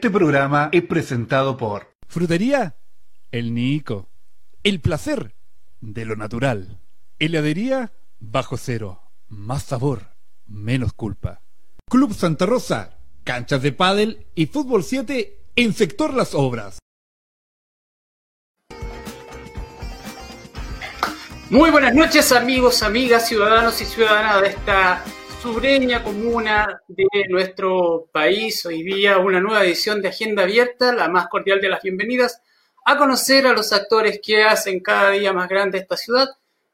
Este programa es presentado por Frutería El Nico. El placer de lo natural. Heladería Bajo Cero. Más sabor, menos culpa. Club Santa Rosa. Canchas de pádel y fútbol 7 en sector Las Obras. Muy buenas noches amigos, amigas, ciudadanos y ciudadanas de esta sureña comuna de nuestro país. Hoy día una nueva edición de Agenda Abierta, la más cordial de las bienvenidas, a conocer a los actores que hacen cada día más grande esta ciudad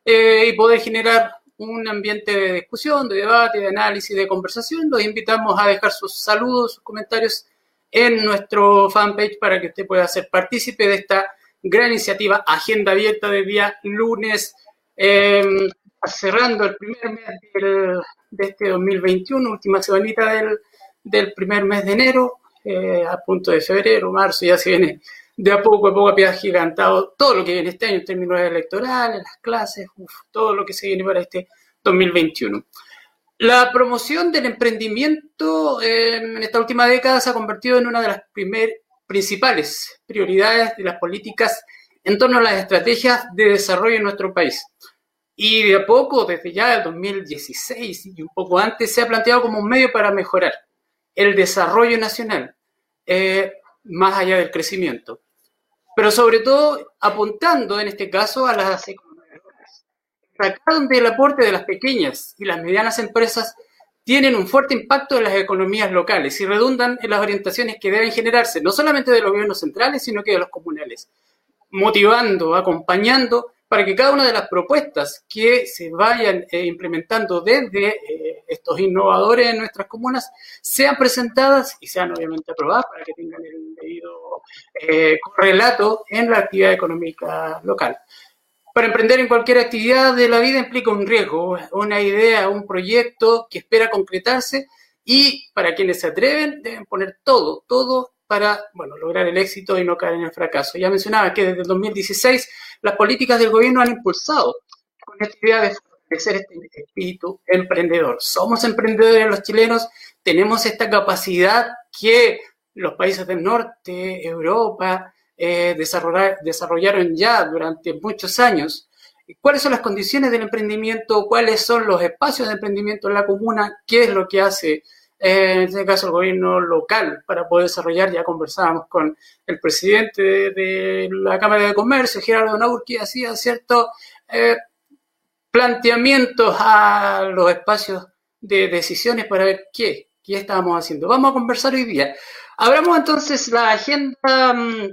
eh, y poder generar un ambiente de discusión, de debate, de análisis, de conversación. Los invitamos a dejar sus saludos, sus comentarios en nuestro fanpage para que usted pueda ser partícipe de esta gran iniciativa Agenda Abierta de día lunes, eh, cerrando el primer mes de este 2021, última semanita del, primer mes de enero, eh, a punto de febrero, marzo, ya se viene de a poco a poco a pie gigantado todo lo que viene este año en términos electorales, las clases, todo lo que se viene para este 2021. La promoción del emprendimiento eh, en esta última década se ha convertido en una de las primer, principales prioridades de las políticas en torno a las estrategias de desarrollo en nuestro país. Y de a poco, desde ya el 2016 y un poco antes, se ha planteado como un medio para mejorar el desarrollo nacional, eh, más allá del crecimiento. Pero sobre todo apuntando en este caso a las economías Acá donde el aporte de las pequeñas y las medianas empresas tienen un fuerte impacto en las economías locales y redundan en las orientaciones que deben generarse, no solamente de los gobiernos centrales, sino que de los comunales, motivando, acompañando para que cada una de las propuestas que se vayan eh, implementando desde eh, estos innovadores en nuestras comunas sean presentadas y sean obviamente aprobadas para que tengan el debido eh, correlato en la actividad económica local. Para emprender en cualquier actividad de la vida implica un riesgo, una idea, un proyecto que espera concretarse y para quienes se atreven deben poner todo, todo para bueno, lograr el éxito y no caer en el fracaso. Ya mencionaba que desde el 2016 las políticas del gobierno han impulsado con esta idea de fortalecer este espíritu emprendedor. Somos emprendedores los chilenos, tenemos esta capacidad que los países del norte, Europa, eh, desarrollaron ya durante muchos años. ¿Cuáles son las condiciones del emprendimiento? ¿Cuáles son los espacios de emprendimiento en la comuna? ¿Qué es lo que hace en este caso el gobierno local, para poder desarrollar, ya conversábamos con el presidente de, la Cámara de Comercio, Gerardo Naur, que hacía ciertos eh, planteamientos a los espacios de decisiones para ver qué, qué estábamos haciendo. Vamos a conversar hoy día. Abramos entonces la agenda mm,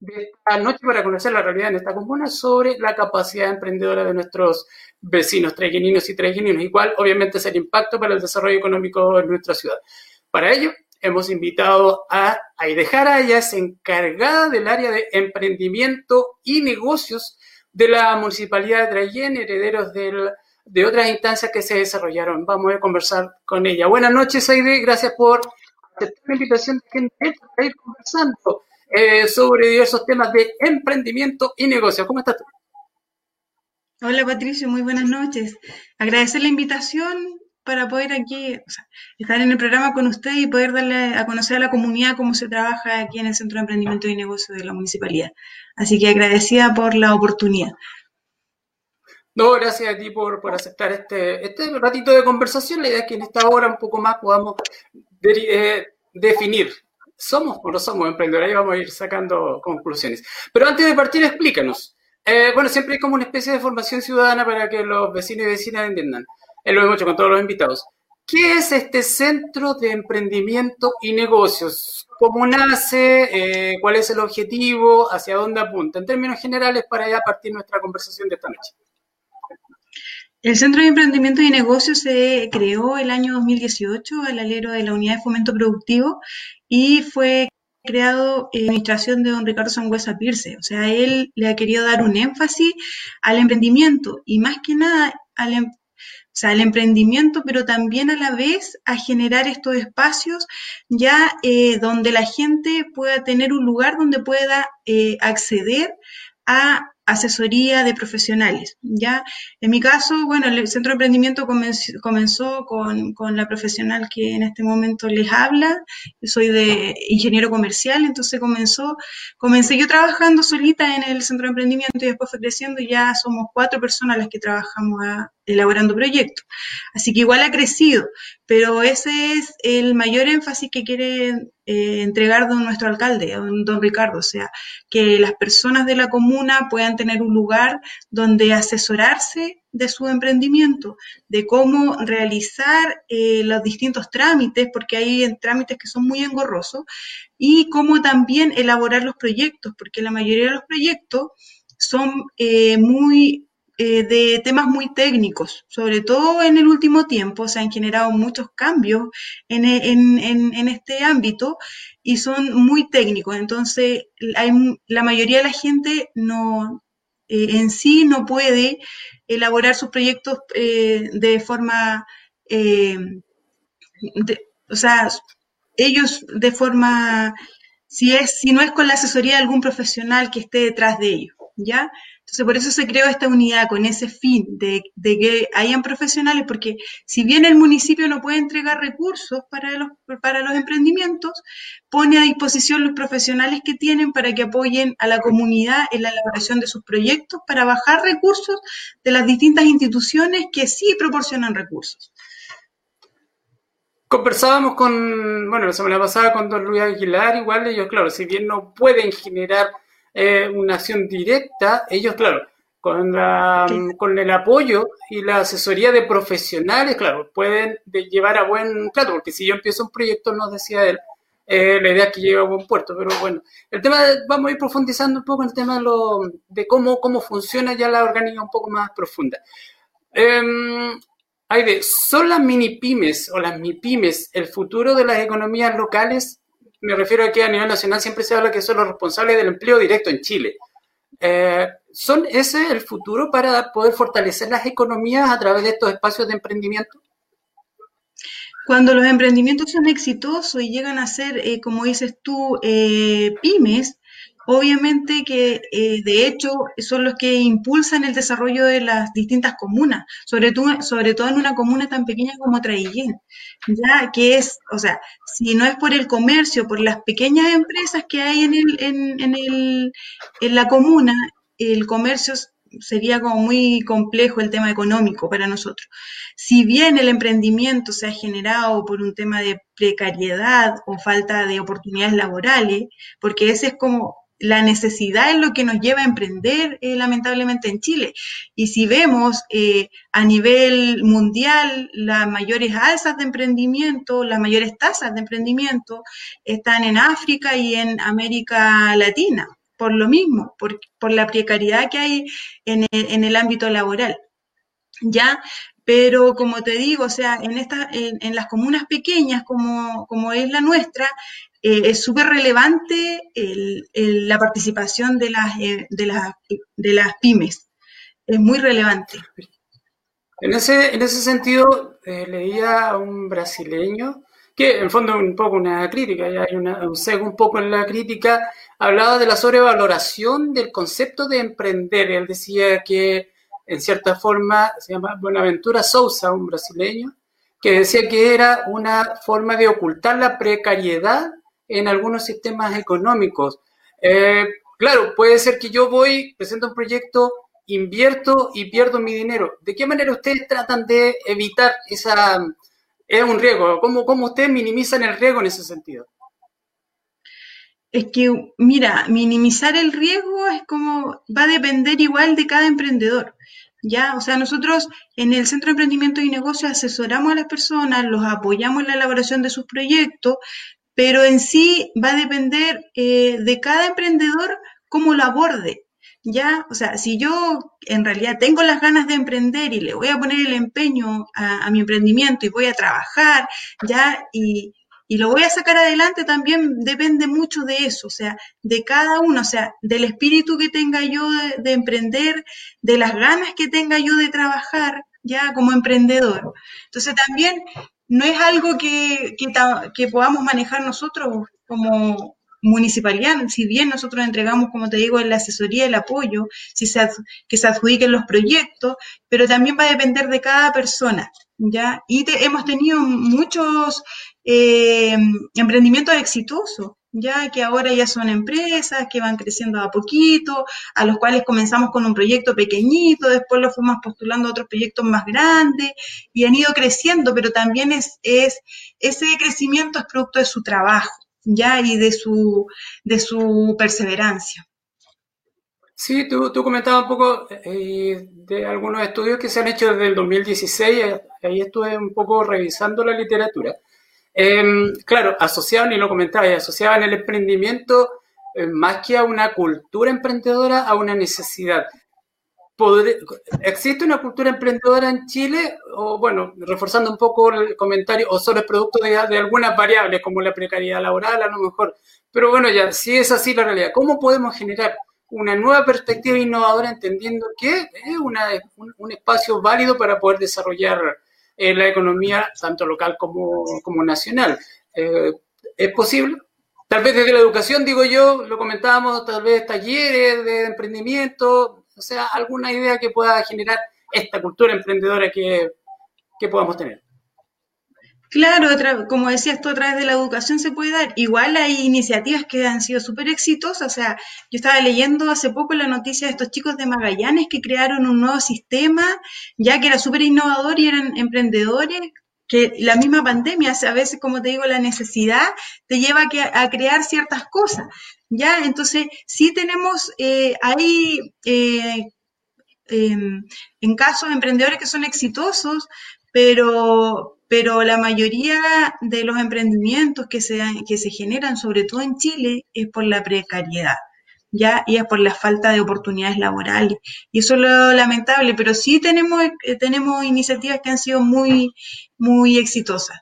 de esta noche para conocer la realidad en esta comuna sobre la capacidad emprendedora de nuestros vecinos treguininos y treguininos, igual obviamente es el impacto para el desarrollo económico en nuestra ciudad. Para ello, hemos invitado a Aidejara, ella es encargada del área de emprendimiento y negocios de la Municipalidad de Traiguén, herederos de otras instancias que se desarrollaron. Vamos a conversar con ella. Buenas noches, Aide, gracias por aceptar la invitación de ir conversando eh, sobre diversos temas de emprendimiento y negocios. ¿Cómo estás tú? Hola Patricio, muy buenas noches. Agradecer la invitación para poder aquí estar en el programa con usted y poder darle a conocer a la comunidad cómo se trabaja aquí en el Centro de Emprendimiento y Negocio de la Municipalidad. Así que agradecida por la oportunidad. No, gracias a ti por, aceptar este, este ratito de conversación. La idea es que en esta hora un poco más podamos eh, definir, ¿somos o no somos emprendedores? Ahí vamos a ir sacando conclusiones. Pero antes de partir, explícanos, eh, bueno, siempre hay como una especie de formación ciudadana para que los vecinos y vecinas entiendan. Eh, lo hemos hecho con todos los invitados. ¿Qué es este centro de emprendimiento y negocios? ¿Cómo nace? Eh, ¿Cuál es el objetivo? ¿Hacia dónde apunta? En términos generales, para ya partir nuestra conversación de esta noche. El Centro de Emprendimiento y Negocios se creó el año 2018 al alero de la Unidad de Fomento Productivo y fue creado en administración de don Ricardo Sangüesa Pirce. O sea, él le ha querido dar un énfasis al emprendimiento y más que nada al, em, al emprendimiento, pero también a la vez a generar estos espacios ya eh, donde la gente pueda tener un lugar donde pueda eh, acceder a asesoría de profesionales, ¿ya? En mi caso, bueno, el centro de emprendimiento comenzó, con, con, la profesional que en este momento les habla, soy de ingeniero comercial, entonces comenzó, comencé yo trabajando solita en el centro de emprendimiento y después fue creciendo y ya somos cuatro personas las que trabajamos a, elaborando proyectos. Así que igual ha crecido, pero ese es el mayor énfasis que quiere eh, entregar don nuestro alcalde, don, Ricardo, o sea, que las personas de la comuna puedan tener un lugar donde asesorarse de su emprendimiento, de cómo realizar eh, los distintos trámites, porque hay trámites que son muy engorrosos, y cómo también elaborar los proyectos, porque la mayoría de los proyectos son eh, muy eh, de temas muy técnicos, sobre todo en el último tiempo se han generado muchos cambios en, este ámbito y son muy técnicos. Entonces, hay, la mayoría de la gente no, eh, en sí no puede elaborar sus proyectos eh, de forma, o sea, ellos de forma, si, es, si no es con la asesoría de algún profesional que esté detrás de ellos, ¿ya? Entonces, por eso se creó esta unidad con ese fin de, que hayan profesionales, porque si bien el municipio no puede entregar recursos para los, para los emprendimientos, pone a disposición los profesionales que tienen para que apoyen a la comunidad en la elaboración de sus proyectos, para bajar recursos de las distintas instituciones que sí proporcionan recursos. Conversábamos con, bueno, la semana pasada con don Luis Aguilar, igual ellos, claro, si bien no pueden generar eh, una acción directa, ellos, claro, con, la, con el apoyo y la asesoría de profesionales, claro, pueden llevar a buen trato, porque si yo empiezo un proyecto, nos decía él, eh, la idea es que llegue a buen puerto, pero bueno, el tema, vamos a ir profundizando un poco en el tema de, lo, de cómo, cómo funciona ya la orgánica un poco más profunda. Eh, de ¿son las mini pymes o las MIPYMES el futuro de las economías locales? Me refiero a que a nivel nacional siempre se habla que son los responsables del empleo directo en Chile. Eh, ¿Son ese el futuro para poder fortalecer las economías a través de estos espacios de emprendimiento? Cuando los emprendimientos son exitosos y llegan a ser, eh, como dices tú, eh, pymes, obviamente que eh, de hecho son los que impulsan el desarrollo de las distintas comunas, sobre todo, sobre todo en una comuna tan pequeña como Traillén, ya que es, o sea, si no es por el comercio, por las pequeñas empresas que hay en, el, en, el, en la comuna, el comercio sería como muy complejo el tema económico para nosotros. Si bien el emprendimiento se ha generado por un tema de precariedad o falta de oportunidades laborales, porque ese es como la necesidad es lo que nos lleva a emprender eh, lamentablemente en Chile. Y si vemos eh, a nivel mundial las mayores alzas de emprendimiento, las mayores tasas de emprendimiento están en África y en América Latina, por lo mismo, por, la precariedad que hay en el, ámbito laboral. ¿Ya? Pero como te digo, o sea, en, esta, en, las comunas pequeñas como, como es la nuestra, eh, es súper relevante la participación de las, eh, de, las, de las pymes. Es muy relevante. En ese, en ese sentido, eh, leía a un brasileño que en fondo un poco una crítica, hay una, un sesgo un poco en la crítica, hablaba de la sobrevaloración del concepto de emprender. Él decía que, en cierta forma, se llama Buenaventura Sousa, un brasileño, que decía que era una forma de ocultar la precariedad en algunos sistemas económicos. Eh, claro, puede ser que yo voy, presento un proyecto, invierto y pierdo mi dinero. ¿De qué manera ustedes tratan de evitar esa... Es un riesgo. ¿Cómo, cómo ustedes minimizan el riesgo en ese sentido? Es que, mira, minimizar el riesgo es como, va a depender igual de cada emprendedor. ¿ya? O sea, nosotros en el Centro de Emprendimiento y Negocios asesoramos a las personas, los apoyamos en la elaboración de sus proyectos, pero en sí va a depender eh, de cada emprendedor cómo lo aborde. ¿Ya? O sea, si yo en realidad tengo las ganas de emprender y le voy a poner el empeño a, mi emprendimiento y voy a trabajar, ¿ya? Y, lo voy a sacar adelante también depende mucho de eso, o sea, de cada uno, o sea, del espíritu que tenga yo de, de emprender, de las ganas que tenga yo de trabajar, ya como emprendedor. Entonces también no es algo que, que, podamos manejar nosotros como municipalidad, si bien nosotros entregamos, como te digo, la asesoría, el apoyo, si se, que se adjudiquen los proyectos, pero también va a depender de cada persona, ¿ya? Y hemos tenido muchos eh, emprendimientos exitosos, ya que ahora ya son empresas que van creciendo a poquito, a los cuales comenzamos con un proyecto pequeñito, después lo fuimos postulando a otros proyectos más grandes y han ido creciendo, pero también es, es ese crecimiento es producto de su trabajo, ya y de su, de su perseverancia. Sí, tú, tú comentabas un poco eh, de algunos estudios que se han hecho desde el 2016, ahí estuve un poco revisando la literatura. Em, claro, asociaban, y lo comentaba, asociaban el emprendimiento eh, más que a una cultura emprendedora, a una necesidad. ¿Existe una cultura emprendedora en Chile? O bueno, reforzando un poco el comentario, o solo es producto de, algunas variables como la precariedad laboral a lo mejor. Pero bueno, ya, si es así la realidad, ¿cómo podemos generar una nueva perspectiva innovadora entendiendo que es una, un, espacio válido para poder desarrollar en la economía tanto local como, como nacional. Eh, ¿Es posible? Tal vez desde la educación, digo yo, lo comentábamos, tal vez talleres de emprendimiento, o sea, alguna idea que pueda generar esta cultura emprendedora que, que podamos tener. Claro, como decías tú, a través de la educación se puede dar. Igual hay iniciativas que han sido súper exitosas. O sea, yo estaba leyendo hace poco la noticia de estos chicos de Magallanes que crearon un nuevo sistema, ya que era súper innovador y eran emprendedores, que la misma pandemia, a veces, como te digo, la necesidad te lleva a, crear ciertas cosas. Ya, entonces, sí tenemos eh, ahí... Eh, em, en casos de emprendedores que son exitosos, pero, pero la mayoría de los emprendimientos que se, que se generan, sobre todo en Chile, es por la precariedad. ¿ya? Y es por la falta de oportunidades laborales. Y eso es lo lamentable, pero sí tenemos, eh, tenemos iniciativas que han sido muy, muy exitosas.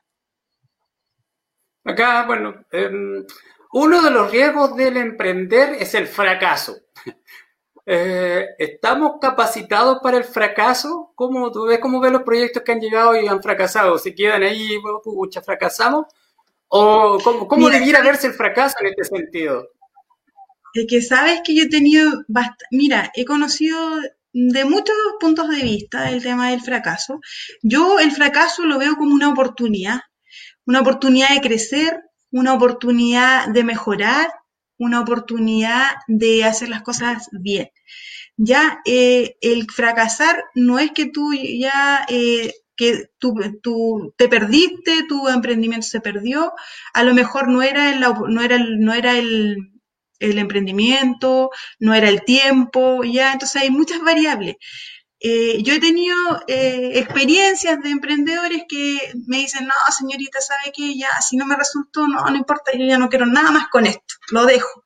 Acá, bueno, em, uno de los riesgos del emprender es el fracaso. Eh, ¿Estamos capacitados para el fracaso? ¿Cómo, ¿Tú ves cómo ves los proyectos que han llegado y han fracasado? ¿Se quedan ahí, pucha, fracasamos? ¿O cómo, debiera verse el fracaso en este sentido? Es que sabes que yo he tenido, mira, he conocido de muchos puntos de vista el tema del fracaso. Yo el fracaso lo veo como una oportunidad, una oportunidad de crecer, una oportunidad de mejorar, una oportunidad de hacer las cosas bien. Ya eh, el fracasar no es que tú ya eh, que tú, tú, te perdiste, tu emprendimiento se perdió, a lo mejor no era el, no era no era el, el emprendimiento, no era el tiempo, ya, entonces hay muchas variables. Eh, yo he tenido experiencias de emprendedores que me dicen, no, señorita, ¿sabe qué? Ya, si no me resultó, no, no importa, yo ya no quiero nada más con esto, lo dejo.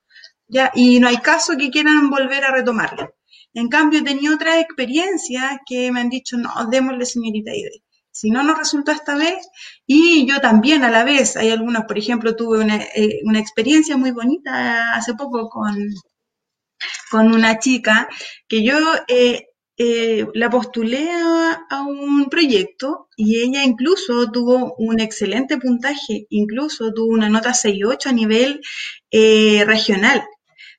¿ya? Y no hay caso que quieran volver a retomarlo. En cambio, he tenido otras experiencias que me han dicho, no, démosle señorita Ide. Si no nos resultó esta vez, y yo también a la vez, hay algunos, por ejemplo, tuve una, eh, experiencia muy bonita hace poco con, con una chica que yo eh, eh, la postulé a, un proyecto y ella incluso tuvo un excelente puntaje, incluso tuvo una nota 6.8 a nivel regional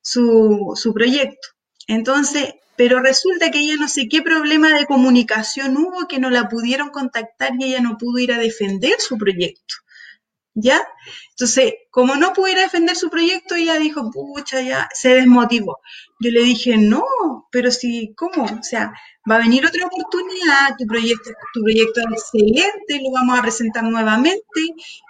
su, su proyecto. Entonces, pero resulta que ella no sé qué problema de comunicación hubo que no la pudieron contactar y ella no pudo ir a defender su proyecto. ¿Ya? Entonces, como no pudiera defender su proyecto, ella dijo, pucha, ya se desmotivó. Yo le dije, no, pero si, ¿cómo? O sea, va a venir otra oportunidad, tu proyecto, tu proyecto es excelente, lo vamos a presentar nuevamente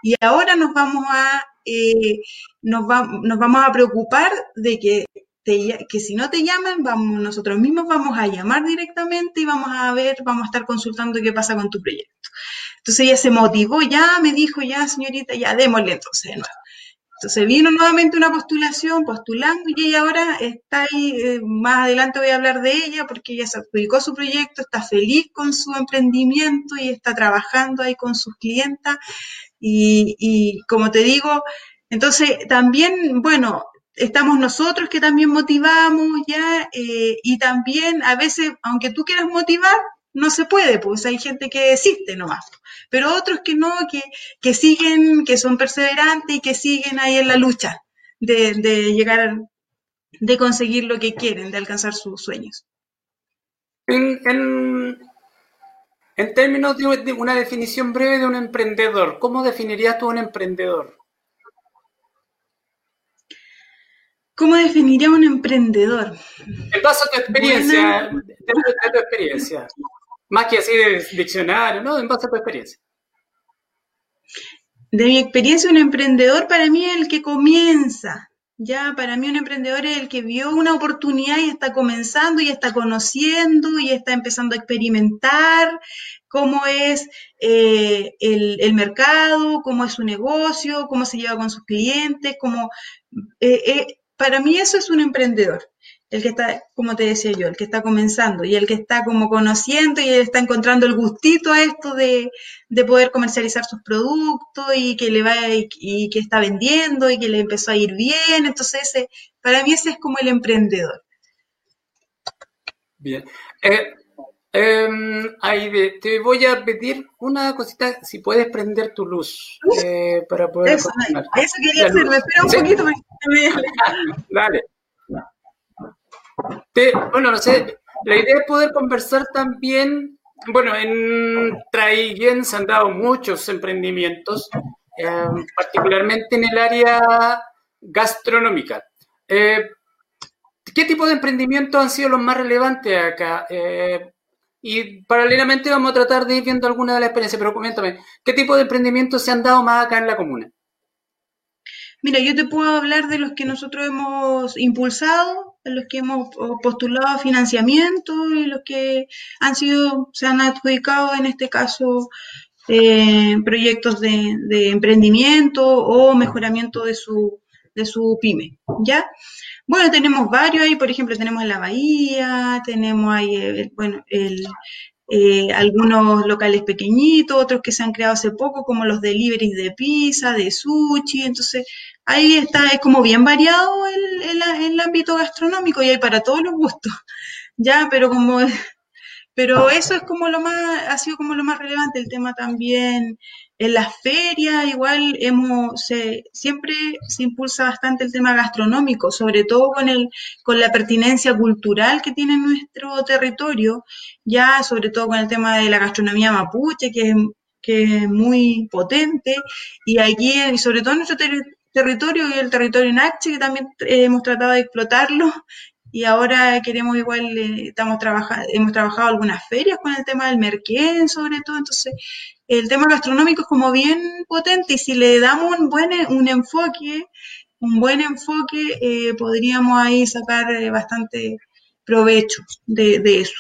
y ahora nos vamos a eh, nos, nos vamos a preocupar de que, que si no te llaman, vamos, nosotros mismos vamos a llamar directamente y vamos a ver, vamos a estar consultando qué pasa con tu proyecto. Entonces ella se motivó, ya me dijo, ya señorita, ya démosle entonces de nuevo. Entonces vino nuevamente una postulación, postulando, y ahora está ahí, eh, más adelante voy a hablar de ella, porque ella se adjudicó su proyecto, está feliz con su emprendimiento y está trabajando ahí con sus clientas. Y, como te digo, entonces también, bueno, estamos nosotros que también motivamos ya, eh, y también a veces, aunque tú quieras motivar, no se puede, pues hay gente que desiste nomás, pero otros que no, que, que siguen, que son perseverantes y que siguen ahí en la lucha. de, llegar, de conseguir lo que quieren, de alcanzar sus sueños. En, en, términos de una definición breve de un emprendedor, ¿cómo definirías tú un emprendedor? ¿Cómo definiría un emprendedor? En base a tu experiencia, de, tu experiencia. Más que así de diccionario, ¿no? En base a tu experiencia. De mi experiencia, un emprendedor para mí es el que comienza. Ya, para mí un emprendedor es el que vio una oportunidad y está comenzando y está conociendo y está empezando a experimentar cómo es eh, el, mercado, cómo es su negocio, cómo se lleva con sus clientes, cómo... Eh, eh, para mí eso es un emprendedor, el que está, como te decía yo, el que está comenzando y el que está como conociendo y está encontrando el gustito a esto de, poder comercializar sus productos y que le va y, que está vendiendo y que le empezó a ir bien. Entonces, para mí ese es como el emprendedor. Bien. Eh, em, te voy a pedir una cosita, si puedes prender tu luz eh, para poder... Eso, eso quería hacer, me espera un poquito. Dale. Bueno, no sé, la idea es poder conversar también, bueno, en Traiguén se han dado muchos emprendimientos, em, particularmente en el área gastronómica. Eh, ¿Qué tipo de emprendimientos han sido los más relevantes acá? Eh, y paralelamente vamos a tratar de ir viendo alguna de las experiencias, pero coméntame, ¿qué tipo de emprendimientos se han dado más acá en la comuna? Mira, yo te puedo hablar de los que nosotros hemos impulsado, los que hemos postulado financiamiento y los que han sido, se han adjudicado en este caso eh, proyectos de, emprendimiento o mejoramiento de su, de su pyme, ¿ya? Bueno, tenemos varios ahí, por ejemplo, tenemos en la Bahía, tenemos ahí, eh, bueno, el, eh, algunos locales pequeñitos, otros que se han creado hace poco, como los deliveries de pizza, de sushi. Entonces, ahí está, es como bien variado el, el, ámbito gastronómico y hay para todos los gustos. Ya, pero como pero eso es como lo más, ha sido como lo más relevante, el tema también en las ferias, igual hemos, siempre se impulsa bastante el tema gastronómico, sobre todo con, el, con la pertinencia cultural que tiene nuestro territorio, ya sobre todo con el tema de la gastronomía mapuche, que es, que es muy potente, y aquí, sobre todo en nuestro territorio y el territorio Nache, que también hemos tratado de explotarlo, y ahora queremos igual, eh, estamos trabajando, hemos trabajado algunas ferias con el tema del merquén, sobre todo, entonces el tema gastronómico es como bien potente y si le damos un buen un enfoque, un buen enfoque, eh, podríamos ahí sacar eh, bastante provecho de, eso.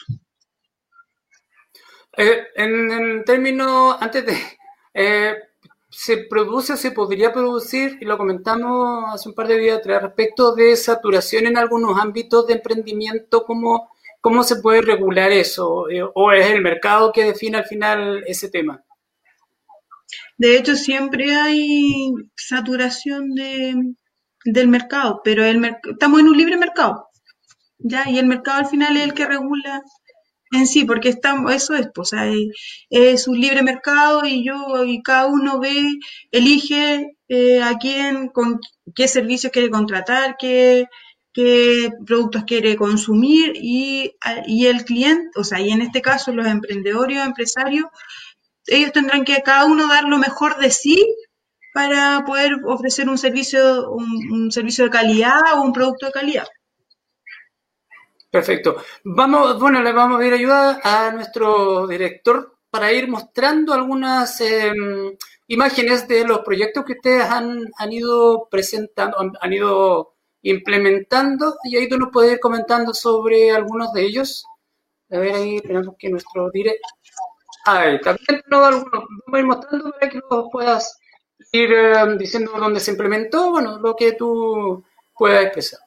en, términos, antes de, se produce, se podría producir, y lo comentamos hace un par de días atrás, respecto de saturación en algunos ámbitos de emprendimiento, ¿cómo, cómo se puede regular eso? Eh, ¿O es el mercado que define al final ese tema? De hecho, siempre hay saturación de, del mercado, pero el estamos en un libre mercado, ¿ya? Y el mercado al final es el que regula en sí, porque estamos, eso es, pues, es un libre mercado y yo y cada uno ve, elige eh, a quién, con qué servicios quiere contratar, qué, qué productos quiere consumir y, y, el cliente, o sea, y en este caso los emprendedores o empresarios, ellos tendrán que cada uno dar lo mejor de sí para poder ofrecer un servicio, un servicio de calidad o un producto de calidad. Perfecto. Vamos, bueno, le vamos a pedir ayuda a nuestro director para ir mostrando algunas em, imágenes de los proyectos que ustedes han, ido presentando, han, ido implementando, y ahí tú nos puedes ir comentando sobre algunos de ellos. A ver, ahí esperamos que nuestro director... Ahí, también no, algunos. Vamos a ir mostrando para que los puedas ir em, diciendo dónde se implementó, bueno, lo que tú puedas expresar.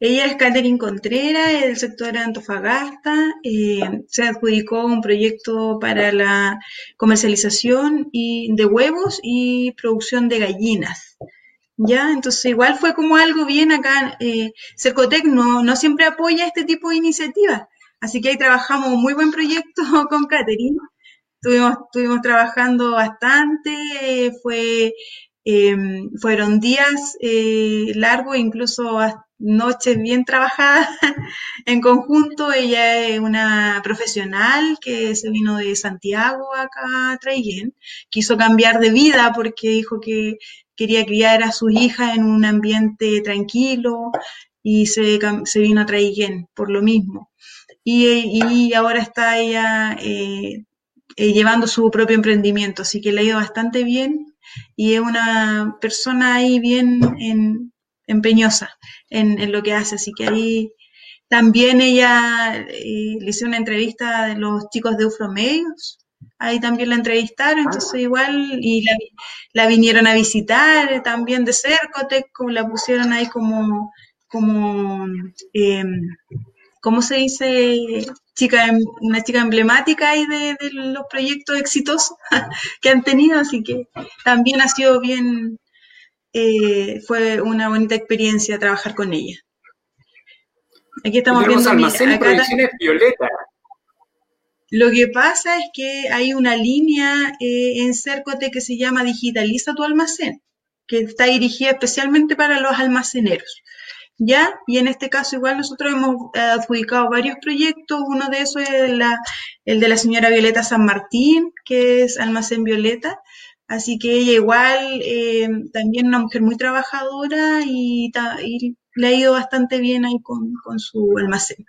Ella es Catherine Contreras, del sector Antofagasta. Eh, se adjudicó un proyeccto para la comercialización de huevos y producción de gallinas. ¿Ya? Entonces, igual fue como algo bien acá. Eh, Cercotec no, no siempre apoya este tipo de iniciativas. Así que ahí trabajamos un muy buen proyecto con Catherine. Estuvimos, estuvimos trabajando bastante. fue Em, fueron días eh, largos, incluso noches bien trabajadas en conjunto. Ella es una profesional que se vino de Santiago acá a Traiguén. Quiso cambiar de vida porque dijo que quería criar a sus hijas en un ambiente tranquilo y se, se vino a Traiguén por lo mismo. Y, ahora está ella eh, eh, llevando su propio emprendimiento, así que le ha ido bastante bien y es una persona ahí bien empeñosa en, lo que hace, así que ahí también ella eh, le hizo una entrevista de los chicos de Ufromedios, ahí también la entrevistaron, entonces ah. igual, y la, vinieron a visitar también de Cercotec, como la pusieron ahí como, como em, ¿cómo se dice? Chica, em, una chica emblemática ahí de, los proyectos exitosos que han tenido, así que también ha sido bien, eh, fue una bonita experiencia trabajar con ella. Aquí estamos viendo almacén Violeta. Lo que pasa es que hay una línea eh, en Cercote que se llama Digitaliza tu almacén, que está dirigida especialmente para los almaceneros. ¿Ya? Y en este caso igual nosotros hemos eh, adjudicado varios proyectos, uno de esos es el de la señora Violeta San Martín, que es Almacén Violeta, así que ella igual eh, también una mujer muy trabajadora y, le ha ido bastante bien ahí con, su almacén.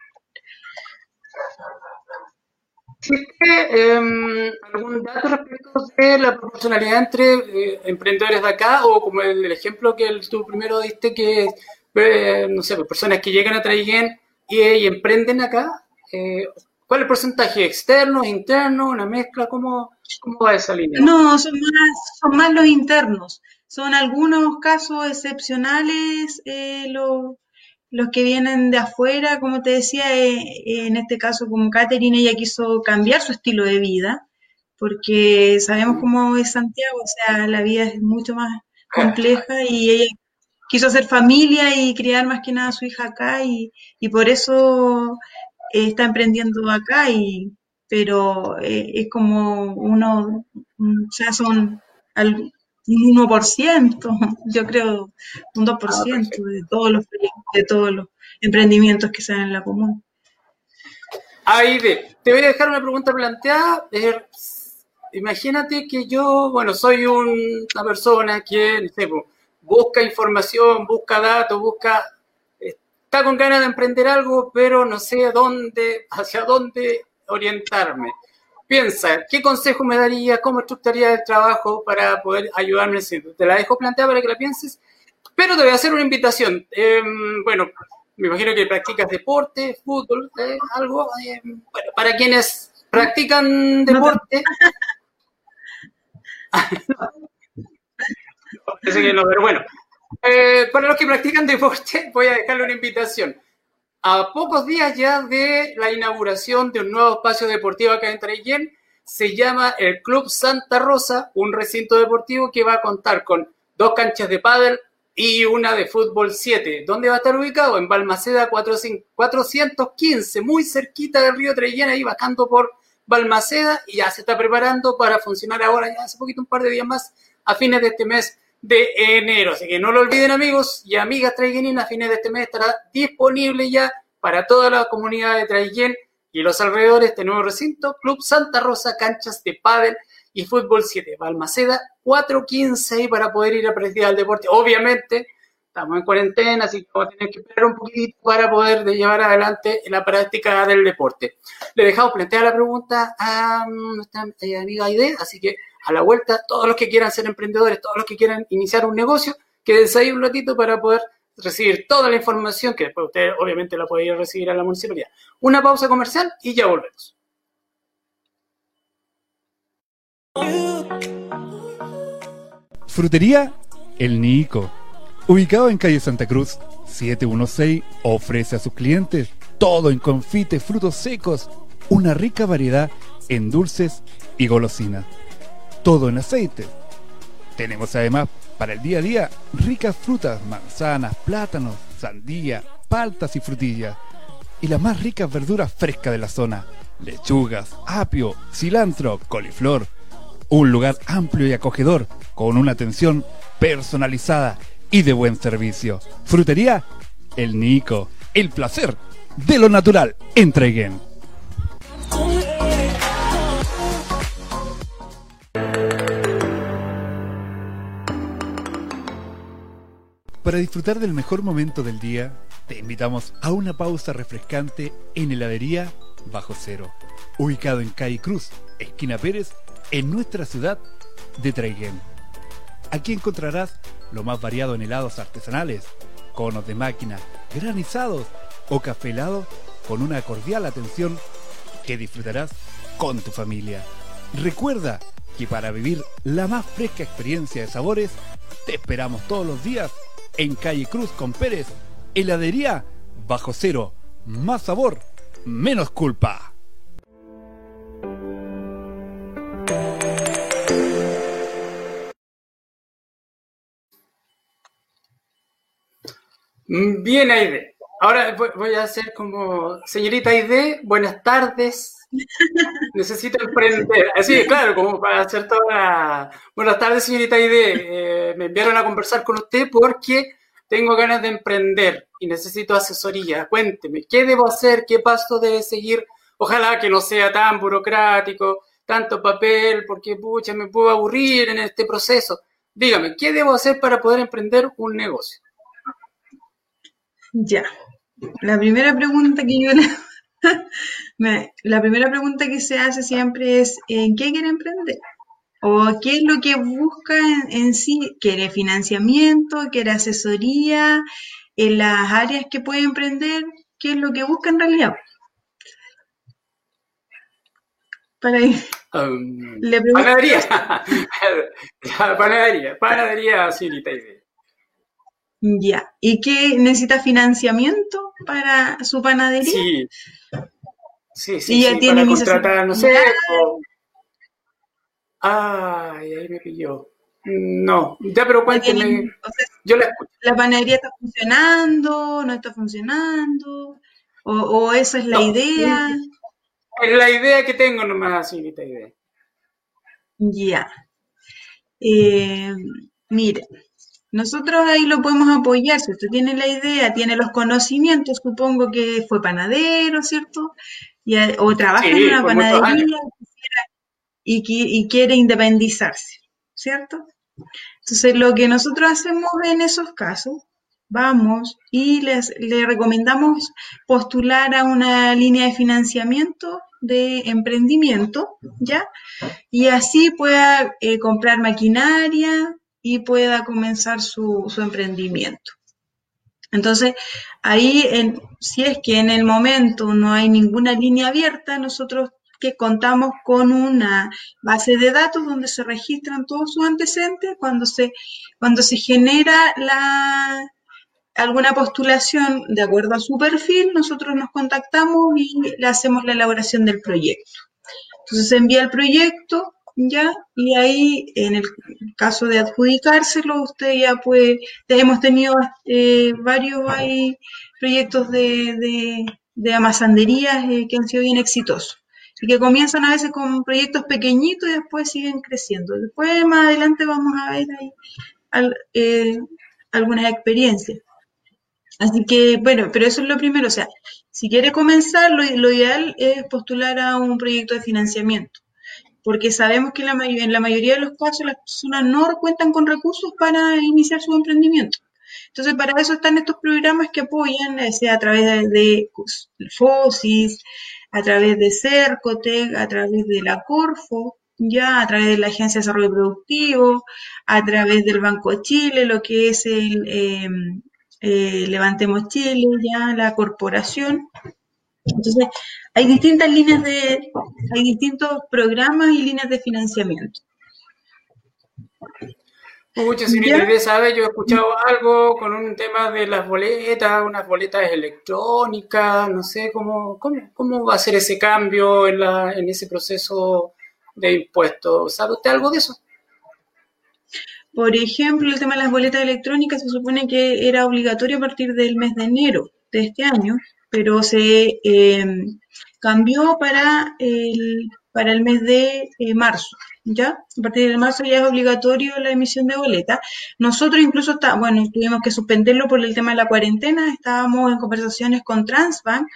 ¿Existe em, algún dato respecto de la proporcionalidad entre eh, emprendedores de acá o como el, ejemplo que tú primero diste que no sé, pues, personas que llegan a Traiguén y, emprenden acá, eh, ¿cuál es el porcentaje? ¿Externo, interno, una mezcla? ¿Cómo, cómo va esa línea? No, son más, son más los internos. Son algunos casos excepcionales eh, los, que vienen de afuera, como te decía, eh, en este caso como Catherine, ella quiso cambiar su estilo de vida, porque sabemos cómo es Santiago, o sea, la vida es mucho más compleja y ella quiso hacer familia y criar más que nada a su hija acá y, por eso eh, está emprendiendo acá y pero eh, es como uno, o sea, son un 1%, yo creo un 2% ah, de todos los de todos los emprendimientos que salen en la común. Ahí ve, te voy a dejar una pregunta planteada. imagínate que yo, bueno, soy una persona que, no sé, busca información, busca datos, busca, está con ganas de emprender algo, pero no sé dónde, hacia dónde orientarme. Piensa, ¿qué consejo me daría? ¿Cómo estructuraría el trabajo para poder ayudarme? Te la dejo planteada para que la pienses, pero te voy a hacer una invitación. Em, bueno, me imagino que practicas deporte, fútbol, eh, algo. Em, bueno, para quienes practican deporte. pero bueno. Eh, para los que practican deporte, voy a dejarle una invitación. A pocos días ya de la inauguración de un nuevo espacio deportivo acá en Traillén, se llama el Club Santa Rosa, un recinto deportivo que va a contar con dos canchas de pádel y una de fútbol 7. ¿Dónde va a estar ubicado? En Balmaceda 415, muy cerquita del río Traillén, ahí bajando por Balmaceda y ya se está preparando para funcionar ahora, ya hace poquito, un par de días más, a fines de este mes de enero. Así que no lo olviden amigos y amigas Traigueninas, a fines de este mes estará disponible ya para toda la comunidad de Traiguén y los alrededores este nuevo recinto, Club Santa Rosa, canchas de pádel y fútbol 7, Balmaceda 415 para poder ir a practicar el deporte. Obviamente, estamos en cuarentena, así que vamos a tener que esperar un poquitito para poder llevar adelante la práctica del deporte. Le dejamos plantear la pregunta a nuestra eh, amiga Aide, así que a la vuelta, todos los que quieran ser emprendedores, todos los que quieran iniciar un negocio, quédense ahí un ratito para poder recibir toda la información que después usted obviamente la puede ir a recibir a la municipalidad. Una pausa comercial y ya volvemos. Frutería El Nico, ubicado en calle Santa Cruz 716, ofrece a sus clientes todo en confites, frutos secos, una rica variedad en dulces y golosinas todo en aceite. Tenemos además para el día a día ricas frutas, manzanas, plátanos, sandía, paltas y frutillas. Y las más ricas verduras frescas de la zona. Lechugas, apio, cilantro, coliflor. Un lugar amplio y acogedor con una atención personalizada y de buen servicio. Frutería El Nico, el placer de lo natural. Entreguen. Para disfrutar del mejor momento del día, te invitamos a una pausa refrescante en heladería Bajo Cero, ubicado en Calle Cruz, esquina Pérez, en nuestra ciudad de Traiguén. Aquí encontrarás lo más variado en helados artesanales, conos de máquina, granizados o café helado con una cordial atención que disfrutarás con tu familia. Recuerda que para vivir la más fresca experiencia de sabores, te esperamos todos los días en Calle Cruz con Pérez, heladería bajo cero, más sabor, menos culpa. Bien, Aide. Ahora voy a hacer como, señorita Aide, buenas tardes. Necesito emprender. Así, claro, como para hacer toda. Buenas tardes, señorita Aide. Eh, me enviaron a conversar con usted porque tengo ganas de emprender y necesito asesoría. Cuénteme, ¿qué debo hacer? ¿Qué paso debe seguir? Ojalá que no sea tan burocrático, tanto papel, porque pucha, me puedo aburrir en este proceso. Dígame, ¿qué debo hacer para poder emprender un negocio? Ya. La primera pregunta que yo la primera pregunta que se hace siempre es ¿en qué quiere emprender? ¿O qué es lo que busca en, sí? ¿Quiere financiamiento? ¿Quiere asesoría? ¿En las áreas que puede emprender? ¿Qué es lo que busca en realidad? Para um, le panadería. panadería, panadería, señorita ya. ¿Y qué necesita financiamiento para su panadería? Sí. Sí, sí, ya tiene para contratar, no sé. Ay, ahí me pilló. No, ya, pero cuénteme. yo la escucho. ¿La panadería está funcionando? ¿No está funcionando? ¿O, esa es la idea? Es la idea que tengo nomás, señorita idea. Ya. Eh, mire, nosotros ahí lo podemos apoyar, si usted tiene la idea, tiene los conocimientos, supongo que fue panadero, ¿cierto? Y, o trabaja en una panadería y, y, quiere independizarse, ¿cierto? Entonces, lo que nosotros hacemos en esos casos, vamos y les, le recomendamos postular a una línea de financiamiento de emprendimiento, ¿ya? Y así pueda eh, comprar maquinaria, y pueda comenzar su, emprendimiento. Entonces, ahí, si es que en el momento no hay ninguna línea abierta, nosotros que contamos con una base de datos donde se registran todos sus antecedentes, cuando se, cuando se genera la, alguna postulación de acuerdo a su perfil, nosotros nos contactamos y le hacemos la elaboración del proyecto. Entonces se envía el proyecto, ¿ya? Y ahí, en el caso de adjudicárselo, usted ya puede, hemos tenido eh, varios proyectos de, de, de eh, que han sido bien exitosos y que comienzan a veces con proyectos pequeñitos y después siguen creciendo. Después, más adelante, vamos a ver ahí eh, algunas experiencias. Así que, bueno, pero eso es lo primero. O sea, si quiere comenzar, lo ideal es postular a un proyecto de financiamiento porque sabemos que en la mayoría de los casos las personas no cuentan con recursos para iniciar su emprendimiento. Entonces, para eso están estos programas que apoyan, eh, sea a través de, FOSIS, a través de CERCOTEC, a través de la Corfo, ya a través de la Agencia de Desarrollo Productivo, a través del Banco Chile, lo que es el em, eh, Levantemos Chile, ya la corporación. Entonces, hay distintas líneas de, hay distintos programas y líneas de financiamiento. Muchas señorita sabe, yo he escuchado algo con un tema de las boletas, unas boletas electrónicas, no sé cómo, cómo, va a ser ese cambio en, la, en ese proceso de impuestos. ¿Sabe usted algo de eso? Por ejemplo, el tema de las boletas electrónicas se supone que era obligatorio a partir del mes de enero de este año, pero se eh, cambió para el para el mes de eh, marzo. ¿Ya? A partir de marzo ya es obligatorio la emisión de boleta. Nosotros incluso, está, bueno, tuvimos que suspenderlo por el tema de la cuarentena, estábamos en conversaciones con Transbank,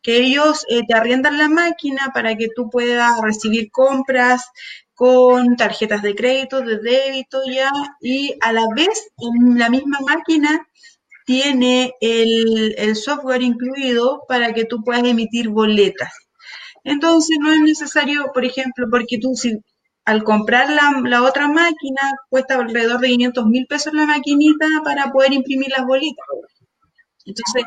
que ellos eh, te arriendan la máquina para que tú puedas recibir compras con tarjetas de crédito, de débito ya, y a la vez en la misma máquina tiene el, software incluido para que tú puedas emitir boletas. Entonces no es necesario, por ejemplo, porque tú si al comprar la, otra máquina cuesta alrededor de 500 mil pesos la maquinita para poder imprimir las bolitas. Entonces,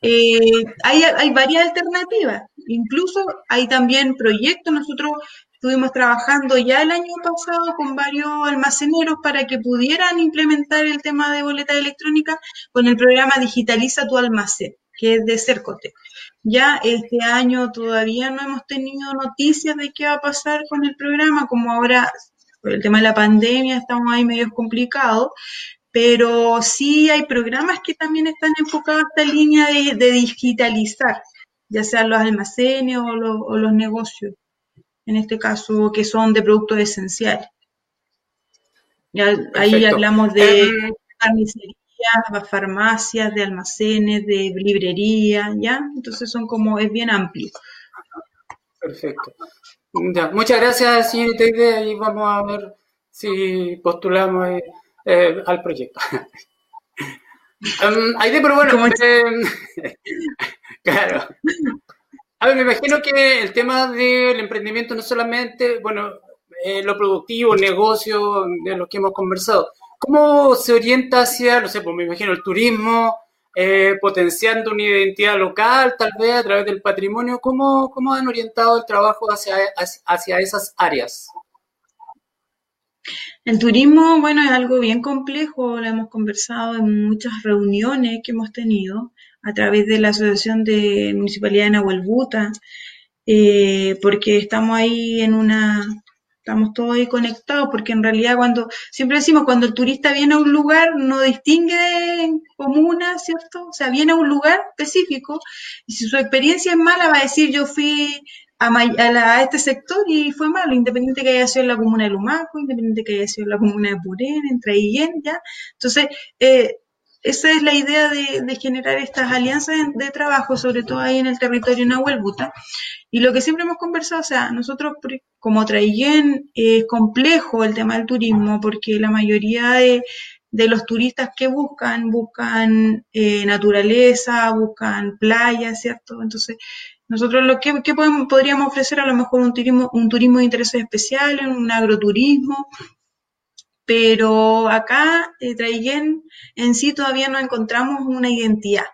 eh, hay, hay varias alternativas. Incluso hay también proyectos. Nosotros estuvimos trabajando ya el año pasado con varios almaceneros para que pudieran implementar el tema de boleta electrónica con el programa Digitaliza tu almacén, que es de Cercote. Ya este año todavía no hemos tenido noticias de qué va a pasar con el programa, como ahora por el tema de la pandemia estamos ahí medio complicados, pero sí hay programas que también están enfocados a esta línea de, digitalizar, ya sean los almacenes o, los negocios, en este caso que son de productos esenciales. Ya, ahí hablamos de em, carnicería, farmacias, de almacenes, de librería, ¿ya? Entonces son como, es bien amplio. Perfecto. muchas gracias, señorita Ide, y vamos a ver si postulamos eh, eh, al proyecto. um, pero bueno, claro. A ver, me imagino que el tema del emprendimiento no solamente, bueno, eh, lo productivo, el negocio de lo que hemos conversado, ¿Cómo se orienta hacia, no sé, pues me imagino el turismo, eh, potenciando una identidad local, tal vez a través del patrimonio? ¿Cómo, cómo han orientado el trabajo hacia, hacia esas áreas? El turismo, bueno, es algo bien complejo, lo hemos conversado en muchas reuniones que hemos tenido a través de la Asociación de Municipalidad de Nahuelbuta, eh, porque estamos ahí en una estamos todos ahí conectados, porque en realidad cuando, siempre decimos, cuando el turista viene a un lugar, no distingue de comuna, ¿cierto? O sea, viene a un lugar específico, y si su experiencia es mala, va a decir, yo fui a, a, este sector y fue malo, independiente que haya sido en la comuna de Lumaco, independiente que haya sido en la comuna de Purén, en Traiguén, ¿ya? Entonces, eh, esa es la idea de, generar estas alianzas de trabajo, sobre todo ahí en el territorio Nahuelbuta. Y lo que siempre hemos conversado, o sea, nosotros como Traiguén es complejo el tema del turismo, porque la mayoría de, los turistas que buscan, buscan eh, naturaleza, buscan playas, ¿cierto? Entonces, nosotros lo que, podríamos ofrecer a lo mejor un turismo, un turismo de intereses especiales, un agroturismo, pero acá, eh, Traiguén en sí todavía no encontramos una identidad.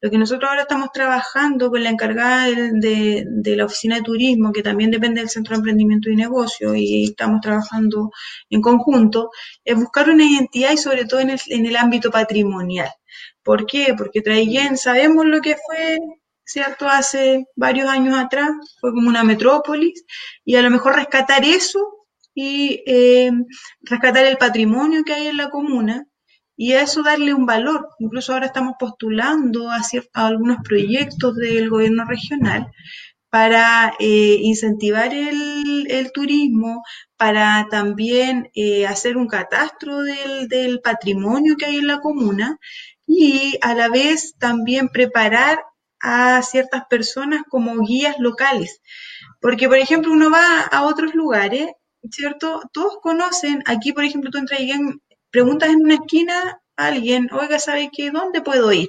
Lo que nosotros ahora estamos trabajando con la encargada de, la oficina de turismo, que también depende del Centro de Emprendimiento y Negocio, y estamos trabajando en conjunto, es buscar una identidad y sobre todo en el, en el ámbito patrimonial. ¿Por qué? Porque Traiguén sabemos lo que fue ¿cierto? Hace varios años atrás, fue como una metrópolis, y a lo mejor rescatar eso y eh, rescatar el patrimonio que hay en la comuna y a eso darle un valor. Incluso ahora estamos postulando a, algunos proyectos del gobierno regional para eh, incentivar el, turismo, para también eh, hacer un catastro del, del patrimonio que hay en la comuna y a la vez también preparar a ciertas personas como guías locales. Porque, por ejemplo, uno va a otros lugares ¿cierto? Todos conocen, aquí por ejemplo tú entras y preguntas en una esquina a alguien, oiga, ¿sabe qué? ¿Dónde puedo ir?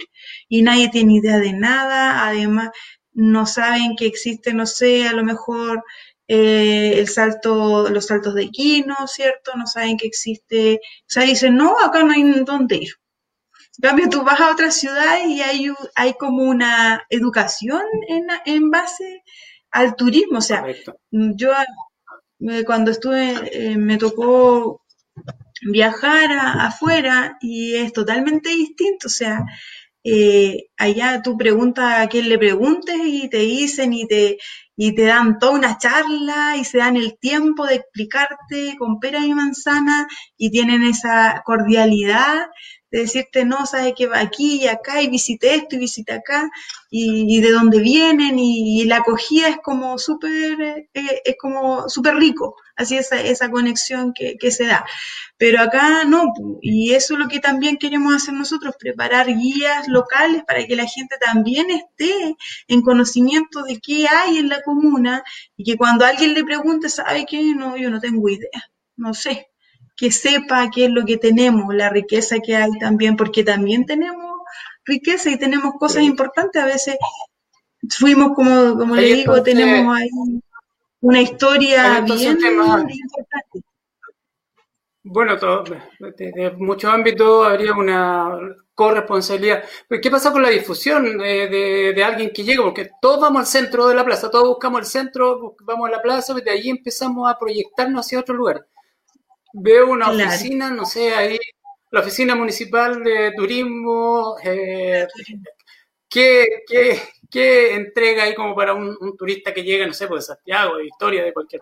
Y nadie tiene idea de nada, además no saben que existe, no sé, a lo mejor eh, el salto, los saltos de quino, ¿cierto? No saben que existe, o sea, dicen, no, acá no hay dónde ir. En cambio, tú vas a otra ciudad y hay, hay como una educación en, en base al turismo. O sea, yo cuando estuve, eh, me tocó viajar afuera y es totalmente distinto, o sea, eh, allá tú preguntas a quién le preguntes y te dicen y te, y te dan toda una charla y se dan el tiempo de explicarte con pera y manzana y tienen esa cordialidad de decirte, no, sabes que va aquí y acá y visité esto y visité acá y, de dónde vienen y, la acogida es como súper, eh, es como súper rico, así esa, esa conexión que, que se da. Pero acá no, y eso es lo que también queremos hacer nosotros, preparar guías locales para que la gente también esté en conocimiento de qué hay en la comuna y que cuando alguien le pregunte, ¿sabe qué? No, yo no tengo idea, no sé, que sepa qué es lo que tenemos, la riqueza que hay también, porque también tenemos riqueza y tenemos cosas importantes, a veces fuimos, como, como le digo, tenemos ahí una historia bien importante. Bueno, todo, de, muchos ámbitos habría una corresponsabilidad. ¿Qué pasa con la difusión de, alguien que llega? Porque todos vamos al centro de la plaza, todos buscamos el centro, vamos a la plaza, y de ahí empezamos a proyectarnos hacia otro lugar. Veo una oficina, no sé, ahí, la oficina municipal de turismo, eh, ¿qué, qué, entrega ahí como para un, un, turista que llega, no sé, pues de Santiago, de Historia, de cualquier?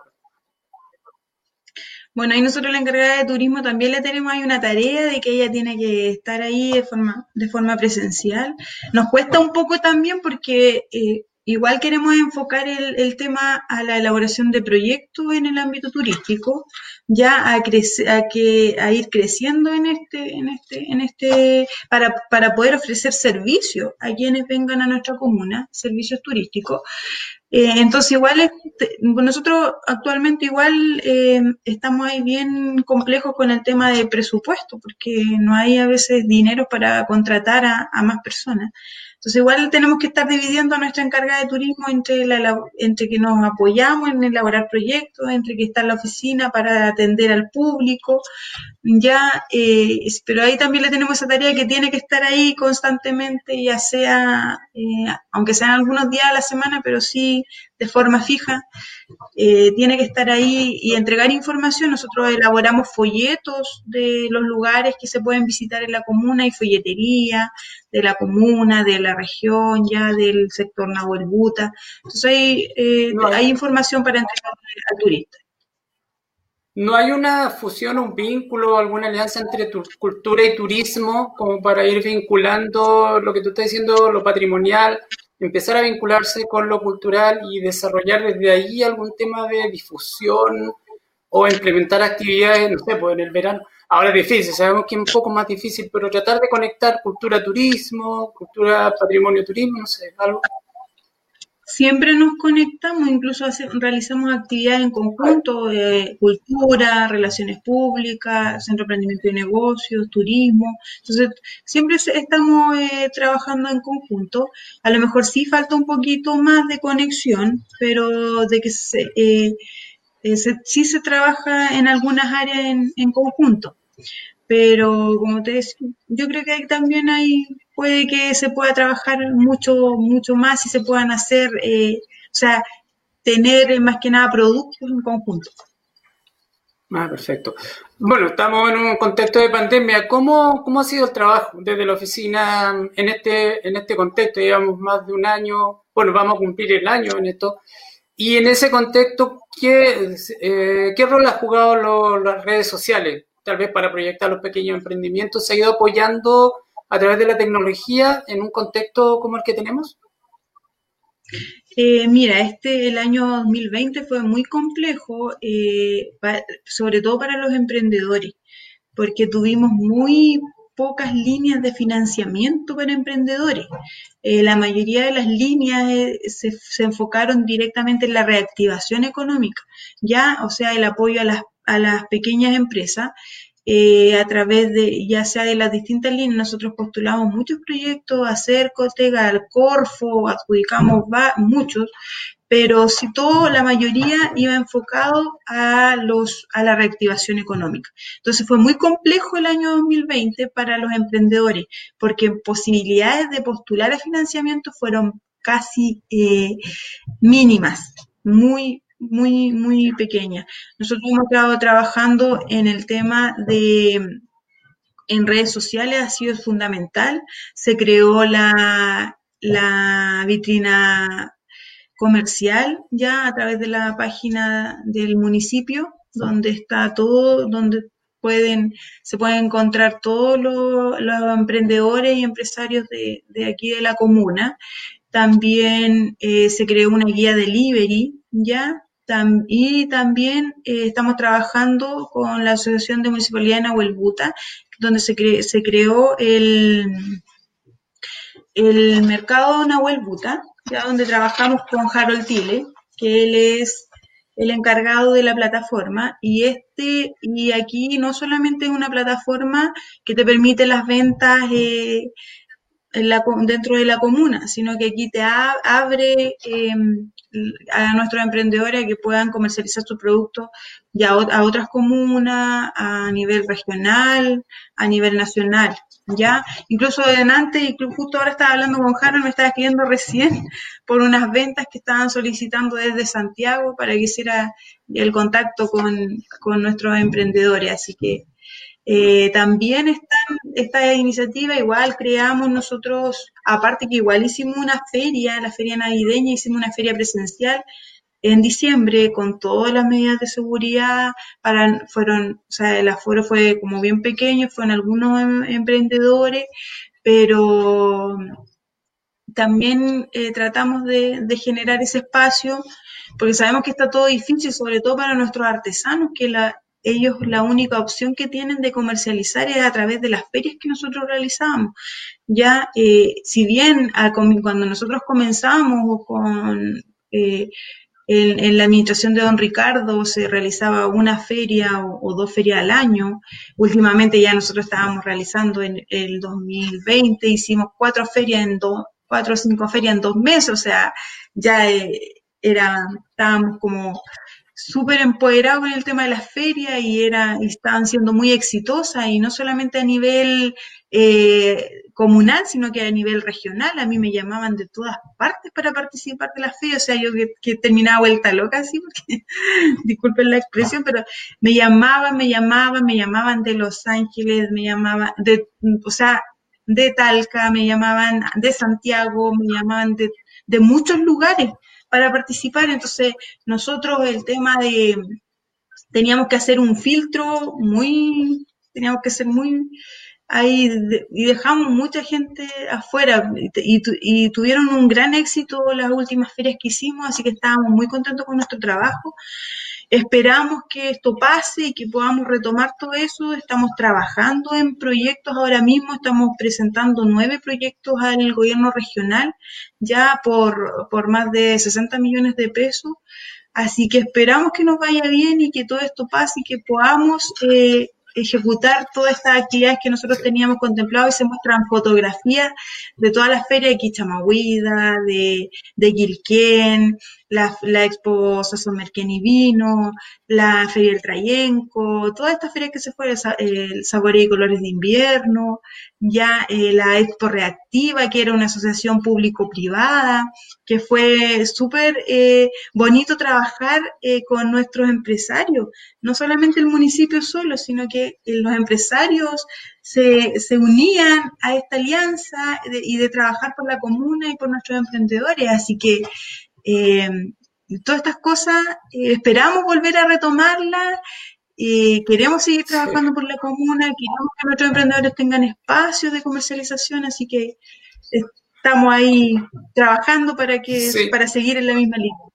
Bueno, ahí nosotros la encargada de turismo también le tenemos ahí una tarea de que ella tiene que estar ahí de forma, de forma presencial. Nos cuesta un poco también porque eh, igual queremos enfocar el, el, tema a la elaboración de proyectos en el ámbito turístico, ya a, a, que, a ir creciendo en este, en este, en este, para, para poder ofrecer servicios a quienes vengan a nuestra comuna, servicios turísticos. Eh, entonces, igual, nosotros actualmente igual eh, estamos ahí bien complejos con el tema de presupuesto, porque no hay a veces dinero para contratar a más personas. Entonces, igual tenemos que estar dividiendo nuestra encarga de turismo entre, la, entre que nos apoyamos en elaborar proyectos, entre que está en la oficina para atender al público, ya, eh, pero ahí también le tenemos esa tarea que tiene que estar ahí constantemente, ya sea, eh, aunque sean algunos días a la semana, pero sí de forma fija, eh, tiene que estar ahí y entregar información. Nosotros elaboramos folletos de los lugares que se pueden visitar en la comuna y folletería de la comuna, de la región, ya del sector Nahuel Buta. Entonces hay, eh, hay información para entregar al turista. ¿No hay una fusión, un vínculo, alguna alianza entre tu cultura y turismo como para ir vinculando lo que tú estás diciendo, lo patrimonial, empezar a vincularse con lo cultural y desarrollar desde ahí algún tema de difusión o implementar actividades, no sé, pues en el verano. Ahora es difícil, sabemos que es un poco más difícil, pero tratar de conectar cultura-turismo, cultura-patrimonio-turismo, no sé, algo. Siempre nos conectamos, incluso realizamos actividades en conjunto, eh, cultura, relaciones públicas, centro de emprendimiento y negocios, turismo. Entonces, siempre estamos eh, trabajando en conjunto. A lo mejor sí falta un poquito más de conexión, pero de que se, eh, sí se trabaja en algunas áreas en conjunto. Pero como te decía, yo creo que también hay puede que se pueda trabajar mucho, mucho más y se puedan hacer, eh, o sea, tener más que nada productos en conjunto. Ah, perfecto. Bueno, estamos en un contexto de pandemia. ¿Cómo, ¿Cómo ha sido el trabajo desde la oficina en este, en este contexto? Llevamos más de un año, bueno, vamos a cumplir el año en esto. Y en ese contexto, ¿qué, eh, ¿qué rol ha jugado las redes sociales? Tal vez para proyectar los pequeños emprendimientos. ¿Se ha ido apoyando a través de la tecnología en un contexto como el que tenemos? Eh, mira, este el año 2020 fue muy complejo, eh, sobre todo para los emprendedores, porque tuvimos muy pocas líneas de financiamiento para emprendedores. Eh, la mayoría de las líneas se, se, enfocaron directamente en la reactivación económica, ya, o sea, el apoyo a las, a las pequeñas empresas eh, a través de, ya sea de las distintas líneas, nosotros postulamos muchos proyectos a Cercotega, al Corfo, adjudicamos muchos, pero si todo, la mayoría iba enfocado a, los, a la reactivación económica. Entonces fue muy complejo el año 2020 para los emprendedores, porque posibilidades de postular a financiamiento fueron casi eh, mínimas, muy, muy, muy pequeña. Nosotros hemos estado trabajando en el tema de, en redes sociales, ha sido fundamental. Se creó la, la vitrina comercial ya a través de la página del municipio, donde está todo, donde pueden, se pueden encontrar todos los, emprendedores y empresarios de, aquí de la comuna. También eh, se creó una guía delivery, ¿ya? Y también eh, estamos trabajando con la Asociación de Municipalidad de Nahuelbuta, donde se, se creó el, el mercado Nahuelbuta, ya donde trabajamos con Harold Tile, que él es el encargado de la plataforma y este y aquí no solamente es una plataforma que te permite las ventas eh, dentro de la comuna, sino que aquí te abre em, a nuestros emprendedores que puedan comercializar sus productos ya a otras comunas, a nivel regional, a nivel nacional, ¿ya? Incluso antes, incluso justo ahora estaba hablando con Harold, me estaba escribiendo recién por unas ventas que estaban solicitando desde Santiago para que hiciera el contacto con, con nuestros emprendedores, así que eh, también están esta iniciativa, igual creamos nosotros, aparte que igual hicimos una feria, la feria navideña, hicimos una feria presencial en diciembre con todas las medidas de seguridad, para, fueron, o sea, el aforo fue como bien pequeño, fueron algunos em, emprendedores, pero también eh, tratamos de, de, generar ese espacio, porque sabemos que está todo difícil, sobre todo para nuestros artesanos, que la, ellos la única opción que tienen de comercializar es a través de las ferias que nosotros realizamos. Ya, eh, si bien cuando nosotros comenzamos con... Eh, en, la administración de don Ricardo se realizaba una feria o, dos ferias al año. Últimamente ya nosotros estábamos realizando en el 2020, hicimos cuatro ferias en dos, cuatro o cinco ferias en dos meses, o sea, ya eh, era, estábamos como súper empoderado con el tema de las ferias y, era, estaban siendo muy exitosas y no solamente a nivel eh, comunal, sino que a nivel regional. A mí me llamaban de todas partes para participar de las ferias, o sea, yo que, terminaba vuelta loca así, porque disculpen la expresión, pero me llamaban, me llamaban, me llamaban de Los Ángeles, me llamaban de, o sea, de Talca, me llamaban de Santiago, me llamaban de, de muchos lugares para participar. Entonces, nosotros el tema de, teníamos que hacer un filtro muy, teníamos que ser muy, ahí, y dejamos mucha gente afuera y, y, tuvieron un gran éxito las últimas ferias que hicimos, así que estábamos muy contentos con nuestro trabajo. Esperamos que esto pase y que podamos retomar todo eso. Estamos trabajando en proyectos ahora mismo, estamos presentando nueve proyectos al gobierno regional, ya por, por más de 60 millones de pesos. Así que esperamos que nos vaya bien y que todo esto pase y que podamos eh, ejecutar todas estas actividades que nosotros teníamos contemplado y se muestran fotografías de todas las ferias de Quichamahuida, de, de Quilquén, la, la Expo Merquén y Vino, la Feria del Trayenco, todas estas ferias que se fueron, el Sabor y Colores de Invierno, ya eh, la Expo Reactiva, que era una asociación público-privada, que fue súper eh, bonito trabajar eh, con nuestros empresarios, no solamente el municipio solo, sino que los empresarios se, se unían a esta alianza y de trabajar por la comuna y por nuestros emprendedores. Así que eh, todas estas cosas eh, esperamos volver a retomarlas. y queremos seguir trabajando por la comuna, queremos que nuestros emprendedores tengan espacios de comercialización, así que estamos ahí trabajando para que para seguir en la misma línea.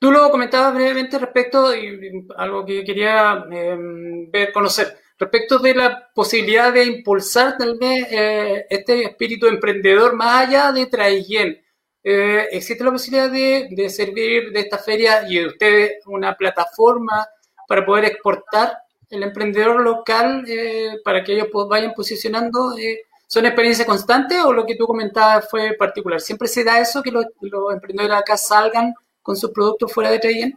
Tú lo comentabas brevemente respecto y algo que quería em, ver, conocer, respecto de la posibilidad de impulsar tal vez eh, este espíritu emprendedor más allá de Traiguén. Eh, ¿Existe la posibilidad de, servir de esta feria y de ustedes una plataforma para poder exportar el emprendedor local eh, para que ellos vayan posicionando? Eh, ¿Son experiencias constantes o lo que tú comentabas fue particular? ¿Siempre se da eso, que los, emprendedores acá salgan con sus productos fuera de Trayen?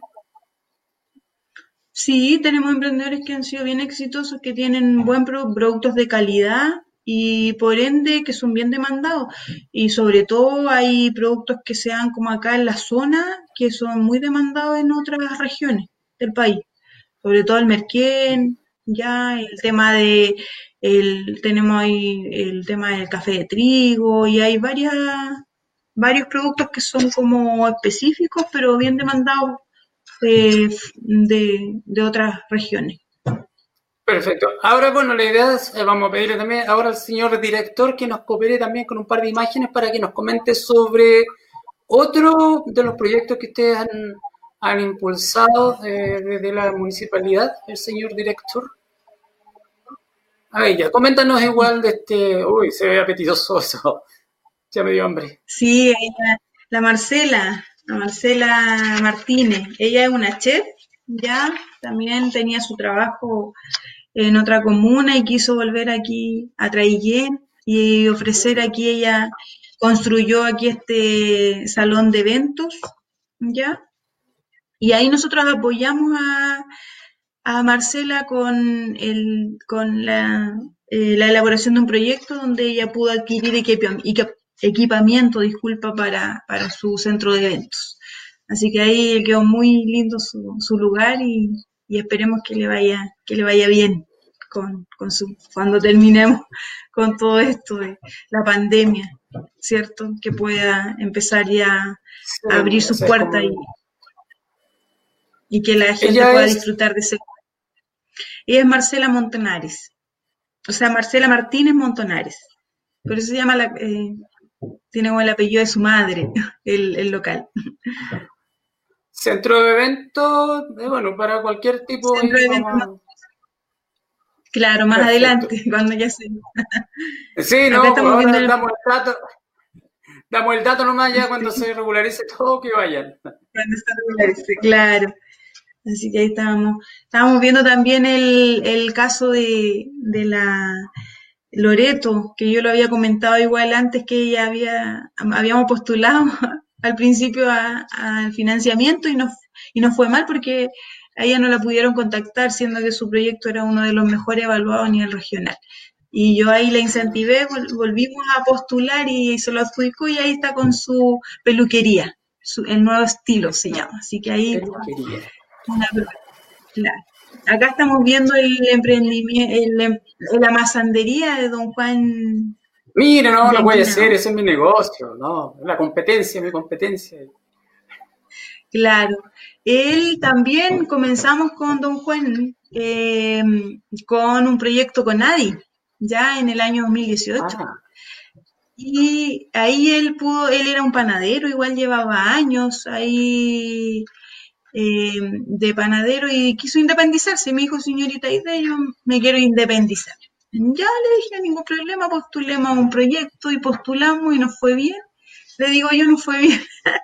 Sí, tenemos emprendedores que han sido bien exitosos, que tienen buen productos de calidad y por ende que son bien demandados. Y sobre todo hay productos que se dan como acá en la zona que son muy demandados en otras regiones del país. Sobre todo el merquén, ya el tema de el, tenemos ahí el tema del café de trigo y hay varias varios productos que son como específicos pero bien demandados de, de otras regiones. Perfecto. Ahora, bueno, la idea es, eh, vamos a pedirle también ahora al señor director que nos coopere también con un par de imágenes para que nos comente sobre otro de los proyectos que ustedes han, impulsado eh, desde la municipalidad, el señor director. A ya, coméntanos igual de este. Uy, se ve apetitoso eso. Ya me dio hambre. Sí, la Marcela, la Marcela Martínez. Ella es una chef, ya también tenía su trabajo en otra comuna y quiso volver aquí a Traillén y ofrecer aquí ella construyó aquí este salón de eventos, ¿ya? Y ahí nosotros apoyamos a, Marcela con, el, con la, eh, la, elaboración de un proyecto donde ella pudo adquirir equipamiento, disculpa, para, para su centro de eventos. Así que ahí quedó muy lindo su, su lugar y, y, esperemos que le vaya, que le vaya bien con, con su, cuando terminemos con todo esto de la pandemia. ¿cierto? Que pueda empezar ya a abrir sus puertas y, que la gente pueda disfrutar de ese. Ella es Marcela Montonares, o sea, Marcela Martínez Montonares. Por eso se llama, la, eh, tiene como el apellido de su madre, el, local. Centro de eventos, eh, bueno, para cualquier tipo de... Claro, más adelante, cuando ya se. Sí, no, ahora damos el dato. Damos el dato nomás ya cuando se regularice todo, que vayan. Cuando se regularice, claro. Así que ahí estábamos. Estábamos viendo también el, caso de, la Loreto, que yo lo había comentado igual antes que ella había, habíamos postulado al principio al financiamiento y no, y no fue mal porque a ella no la pudieron contactar, siendo que su proyecto era uno de los mejores evaluados a nivel regional. Y yo ahí la incentivé, volvimos a postular y se lo adjudicó y ahí está con su peluquería, el nuevo estilo se llama. Así que ahí... Acá estamos viendo el emprendimiento, la masandería de don Juan. Mira, no, no puede ser, ese es mi negocio, no, la competencia, mi competencia. Claro. Él también comenzamos con Don Juan eh, con un proyecto con Adi, ya en el año 2018. Ah. Y ahí él pudo, él era un panadero, igual llevaba años ahí eh, de panadero y quiso independizarse. Me dijo, señorita Ida, yo me quiero independizar. Ya le dije, ningún problema, postulemos a un proyecto y postulamos y nos fue bien le digo yo, no fue bien.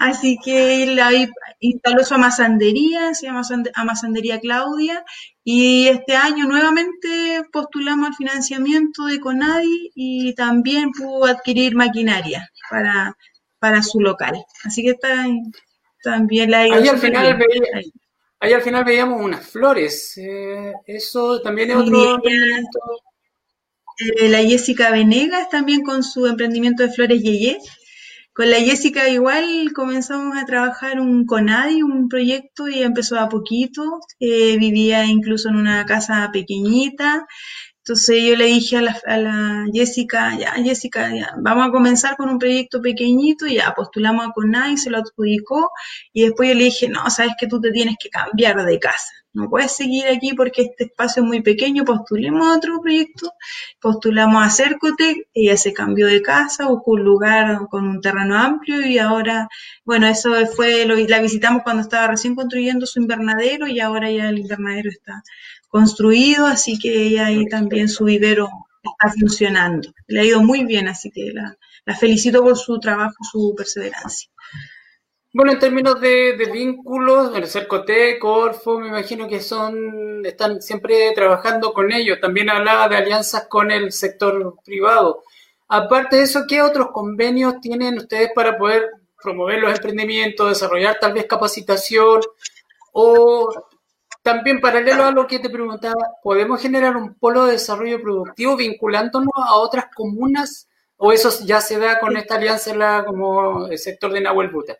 Así que él ahí instaló su amasandería, se llama Amasandería Claudia, y este año nuevamente postulamos al financiamiento de Conadi y también pudo adquirir maquinaria para, para su local. Así que está, también la ahí al final ahí. al final veíamos unas flores. Eh, eso también es otro emprendimiento. Eh, la Jessica Venegas también con su emprendimiento de flores Yeye con la Jessica igual comenzamos a trabajar un CONADI, un proyecto, y empezó a poquito, eh, vivía incluso en una casa pequeñita, entonces yo le dije a la, Jessica, ya Jessica, ya, vamos a comenzar con un proyecto pequeñito, y ya postulamos a CONADI, se lo adjudicó, y después yo le dije, no, sabes que tú te tienes que cambiar de casa no puedes seguir aquí porque este espacio es muy pequeño, postulemos a otro proyecto, postulamos a Cercotec, ella se cambió de casa, buscó un lugar con un terreno amplio y ahora, bueno, eso fue, lo, la visitamos cuando estaba recién construyendo su invernadero y ahora ya el invernadero está construido, así que ella ahí también su vivero está funcionando. Le ha ido muy bien, así que la, la felicito por su trabajo, su perseverancia. Bueno, en términos de, vínculos, el Cercote, Corfo, me imagino que son, están siempre trabajando con ellos. También hablaba de alianzas con el sector privado. Aparte de eso, ¿qué otros convenios tienen ustedes para poder promover los emprendimientos, desarrollar tal vez capacitación? O también paralelo a lo que te preguntaba, ¿podemos generar un polo de desarrollo productivo vinculándonos a otras comunas? ¿O eso ya se da con esta alianza la, como el sector de Nahuel Buta?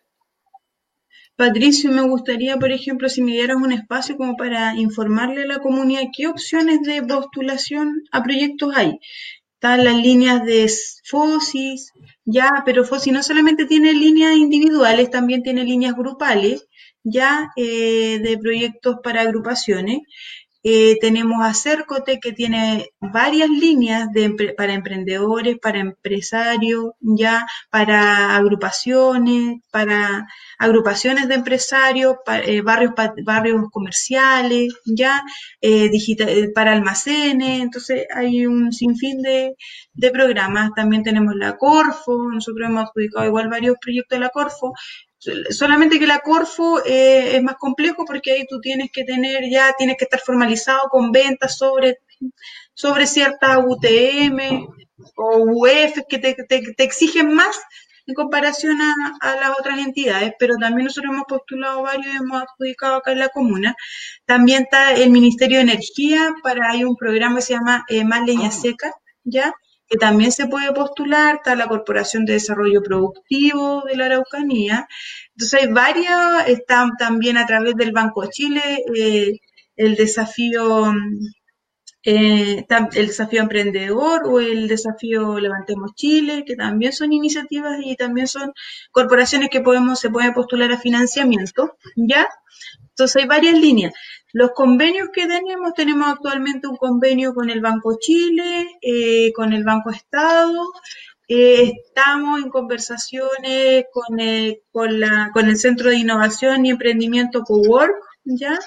Patricio, me gustaría, por ejemplo, si me dieras un espacio como para informarle a la comunidad qué opciones de postulación a proyectos hay. Están las líneas de FOSIS, ya, pero FOSIS no solamente tiene líneas individuales, también tiene líneas grupales, ya, eh, de proyectos para agrupaciones. Eh, tenemos a Cercote que tiene varias líneas de, para emprendedores, para empresarios, ya para agrupaciones, para agrupaciones de empresarios, eh, barrios, comerciales, ya eh, para almacenes. Entonces hay un sinfín de programas. También tenemos la Corfo, nosotros hemos adjudicado igual varios proyectos de la Corfo, Solamente que la Corfo eh, es más complejo porque ahí tú tienes que tener ya, tienes que estar formalizado con ventas sobre, sobre ciertas UTM o UF que te, te, exigen más en comparación a, las otras entidades, pero también nosotros hemos postulado varios y hemos adjudicado acá en la comuna. También está el Ministerio de Energía, para hay un programa que se llama eh, Más Leña ah. Seca, ¿ya? Que también se puede postular, está la Corporación de Desarrollo Productivo de la Araucanía. Entonces hay varias, están también a través del Banco Chile eh, el desafío eh, el desafío emprendedor o el desafío Levantemos Chile, que también son iniciativas y también son corporaciones que podemos, se pueden postular a financiamiento, ¿ya? Entonces hay varias líneas. Los convenios que tenemos, tenemos actualmente un convenio con el Banco Chile, eh, con el Banco Estado, eh, estamos en conversaciones con el, con, el Centro de Innovación y Emprendimiento Cowork, ¿ya?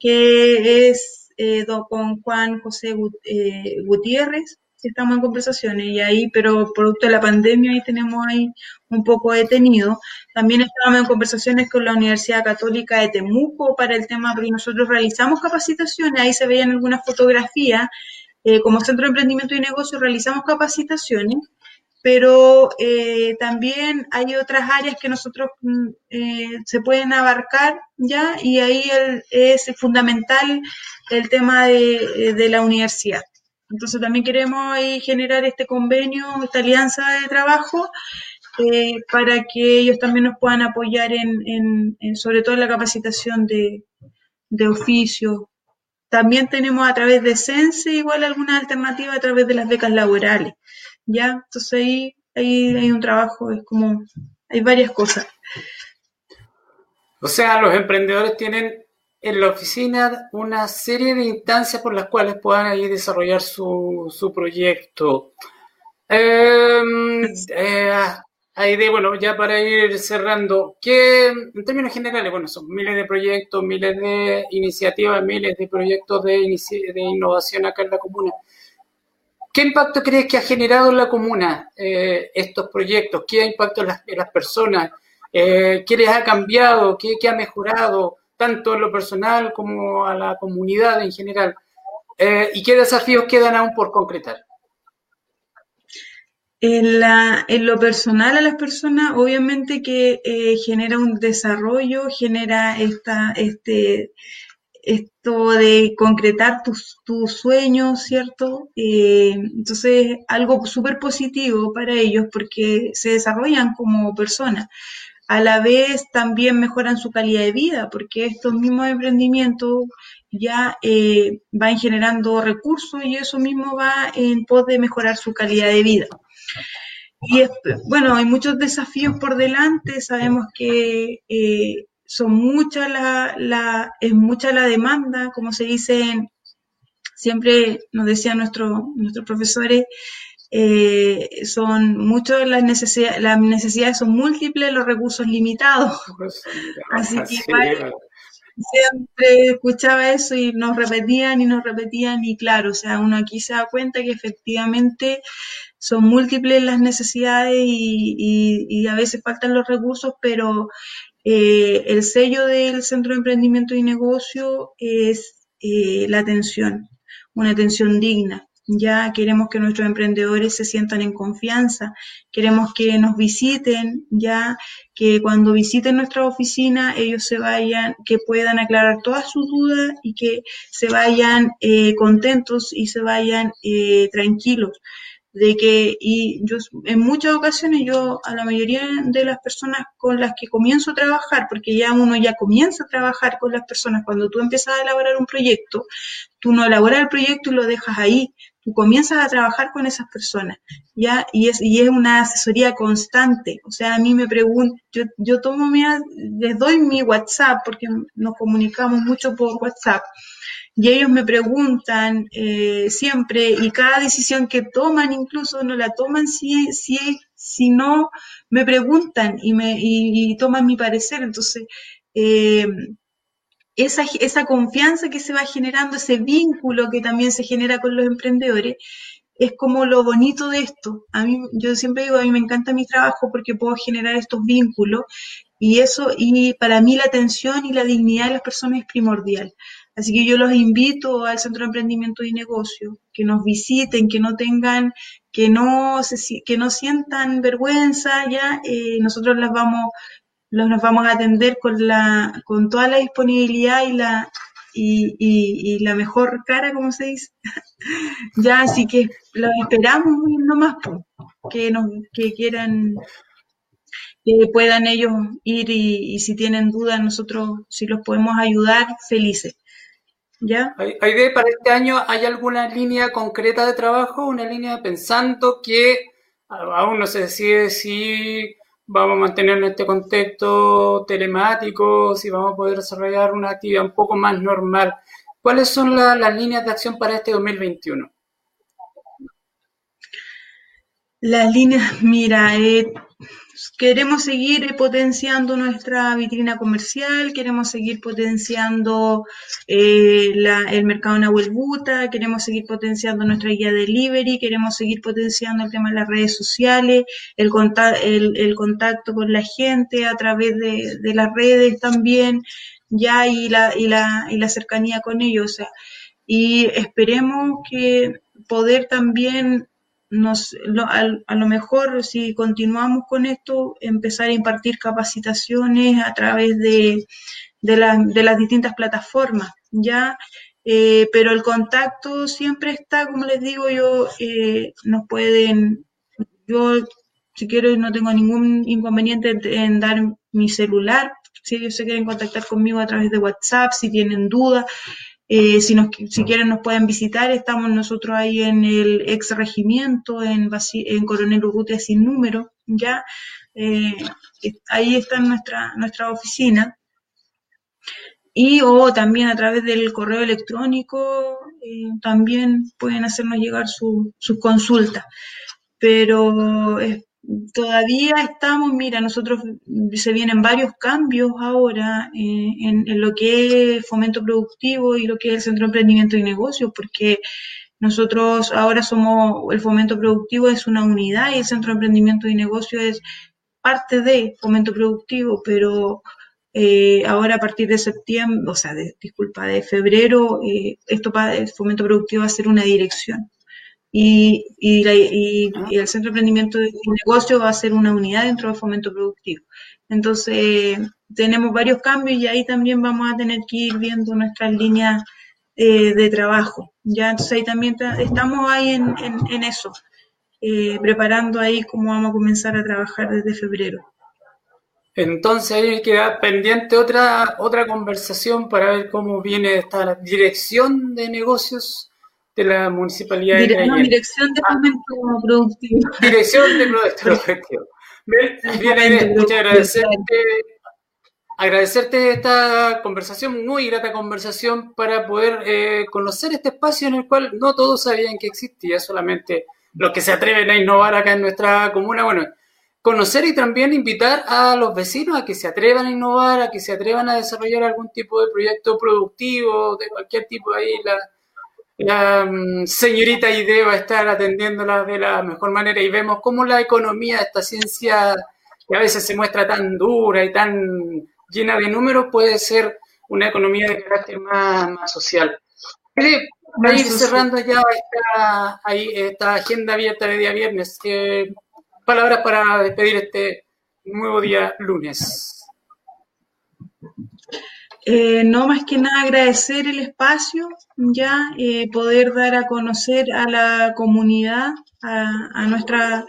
que es eh, con Juan José Gutiérrez, estamos en conversaciones y ahí, pero producto de la pandemia ahí tenemos ahí un poco detenido. También estábamos en conversaciones con la Universidad Católica de Temuco para el tema, porque nosotros realizamos capacitaciones, ahí se veían algunas fotografías, eh, como Centro de Emprendimiento y Negocios realizamos capacitaciones, pero eh, también hay otras áreas que nosotros mm, eh, se pueden abarcar ya y ahí es fundamental el tema de la universidad. Entonces también queremos generar este convenio, esta alianza de trabajo eh, para que ellos también nos puedan apoyar en, sobre todo en la capacitación de, oficio. También tenemos a través de Sense igual alguna alternativa a través de las becas laborales. ¿ya? Entonces ahí, ahí hay un trabajo, es como, hay varias cosas. O sea, los emprendedores tienen en la oficina una serie de instancias por las cuales puedan ahí desarrollar su, su proyecto. Em, eh, bueno, ya para ir cerrando, que en términos generales, bueno, son miles de proyectos, miles de iniciativas, miles de proyectos de, de innovación acá en la comuna. ¿Qué impacto crees que ha generado en la comuna eh, estos proyectos? ¿Qué impacto en las, las personas? Eh, ¿Qué les ha cambiado? ¿Qué, qué ha mejorado? Tanto en lo personal como a la comunidad en general? Eh, ¿Y qué desafíos quedan aún por concretar? En, la, en, lo personal a las personas, obviamente que eh, genera un desarrollo, genera esta, este, esto de concretar tus, sueños, ¿cierto? Eh, entonces, algo súper positivo para ellos porque se desarrollan como personas a la vez también mejoran su calidad de vida, porque estos mismos emprendimientos ya eh, van generando recursos y eso mismo va en pos de mejorar su calidad de vida. Y bueno, hay muchos desafíos por delante, sabemos que eh, son muchas la, es mucha la demanda, como se dice, siempre nos decían nuestros nuestros profesores, eh, son muchas las necesidades, las necesidades son múltiples, los recursos limitados. Así que siempre escuchaba eso y nos repetían y nos repetían y claro, o sea, uno aquí se da cuenta que efectivamente son múltiples las necesidades y, a veces faltan los recursos, pero eh, el sello del Centro de Emprendimiento y Negocio es eh, la atención, una atención digna. Ya queremos que nuestros emprendedores se sientan en confianza, queremos que nos visiten, ya que cuando visiten nuestra oficina ellos se vayan, que puedan aclarar todas sus dudas y que se vayan eh, contentos y se vayan eh, tranquilos. De que, y yo en muchas ocasiones yo a la mayoría de las personas con las que comienzo a trabajar, porque ya uno ya comienza a trabajar con las personas, cuando tú empiezas a elaborar un proyecto, tú no elaboras el proyecto y lo dejas ahí, tú comienzas a trabajar con esas personas, ¿ya? Y es, y es una asesoría constante. O sea, a mí me preguntan, yo, yo tomo mi, les doy mi WhatsApp, porque nos comunicamos mucho por WhatsApp, y ellos me preguntan eh, siempre y cada decisión que toman incluso no la toman si, si, si no me preguntan y, me, y, toman mi parecer. Entonces, eh, esa, esa confianza que se va generando, ese vínculo que también se genera con los emprendedores, es como lo bonito de esto. A mí, yo siempre digo, a mí me encanta mi trabajo porque puedo generar estos vínculos y eso, y para mí la atención y la dignidad de las personas es primordial. Así que yo los invito al Centro de Emprendimiento y Negocio, que nos visiten, que no tengan, que no, se, que no sientan vergüenza, ya, eh, nosotros las vamos, los nos vamos a atender con la, con toda la disponibilidad y la, y, y, la mejor cara, como se dice. ya, así que los esperamos nomás, que nos, que quieran, que puedan ellos ir y, si tienen dudas, nosotros, si los podemos ayudar, felices. ¿Ya? ¿Hay, para este año, ¿hay alguna línea concreta de trabajo, una línea pensando que aún no se decide si vamos a mantener este contexto telemático, si vamos a poder desarrollar una actividad un poco más normal? ¿Cuáles son las líneas de acción para este 2021? Las líneas, mira, eh, queremos seguir potenciando nuestra vitrina comercial, queremos seguir potenciando eh, el mercado en Buta, queremos seguir potenciando nuestra guía delivery, queremos seguir potenciando el tema de las redes sociales, el, el, contacto con la gente a través de, las redes también, ya y la, y la, y la cercanía con ellos. y esperemos que poder también nos, a, lo mejor si continuamos con esto, empezar a impartir capacitaciones a través de, de, las distintas plataformas, ¿ya? Eh, pero el contacto siempre está, como les digo yo, eh, nos pueden, yo si quiero no tengo ningún inconveniente en dar mi celular, si ellos se quieren contactar conmigo a través de WhatsApp, si tienen dudas, eh, si, nos, si quieren nos pueden visitar, estamos nosotros ahí en el ex regimiento, en, en Coronel Urrutia sin número, ya. Eh, ahí está nuestra, nuestra oficina. Y o también a través del correo electrónico eh, también pueden hacernos llegar sus consultas. Pero todavía estamos, mira, nosotros se vienen varios cambios ahora eh, en, lo que es fomento productivo y lo que es el Centro de Emprendimiento y Negocios, porque nosotros ahora somos, el fomento productivo es una unidad y el Centro de Emprendimiento y Negocios es parte de fomento productivo, pero eh, ahora a partir de septiembre, o sea, de, disculpa, de febrero, eh, esto para el fomento productivo va a ser una dirección y, y, el Centro de Emprendimiento y Negocio va a ser una unidad dentro del fomento productivo. Entonces, tenemos varios cambios y ahí también vamos a tener que ir viendo nuestras líneas eh, de trabajo. Ya, entonces ahí también estamos ahí en, en, eso, eh, preparando ahí cómo vamos a comenzar a trabajar desde febrero. Entonces ahí queda pendiente otra, otra conversación para ver cómo viene esta dirección de negocios de la municipalidad de Dirección de ah. Fomento Productivo. Dirección de Productivo. Bien, bien muchas agradecerte, agradecerte esta conversación, muy grata conversación para poder eh, conocer este espacio en el cual no todos sabían que existía, solamente los que se atreven a innovar acá en nuestra comuna. Bueno, conocer y también invitar a los vecinos a que se atrevan a innovar, a que se atrevan a desarrollar algún tipo de proyecto productivo, de cualquier tipo ahí, la, la mm, señorita Ide va a estar atendiéndola de la mejor manera y vemos cómo la economía, esta ciencia que a veces se muestra tan dura y tan llena de números, puede ser una economía de carácter más, social. Para ir cerrando ya esta, esta agenda abierta de día viernes, palabras para despedir este nuevo día lunes. Eh, no más que nada agradecer el espacio, ya eh, poder dar a conocer a la comunidad, a, nuestra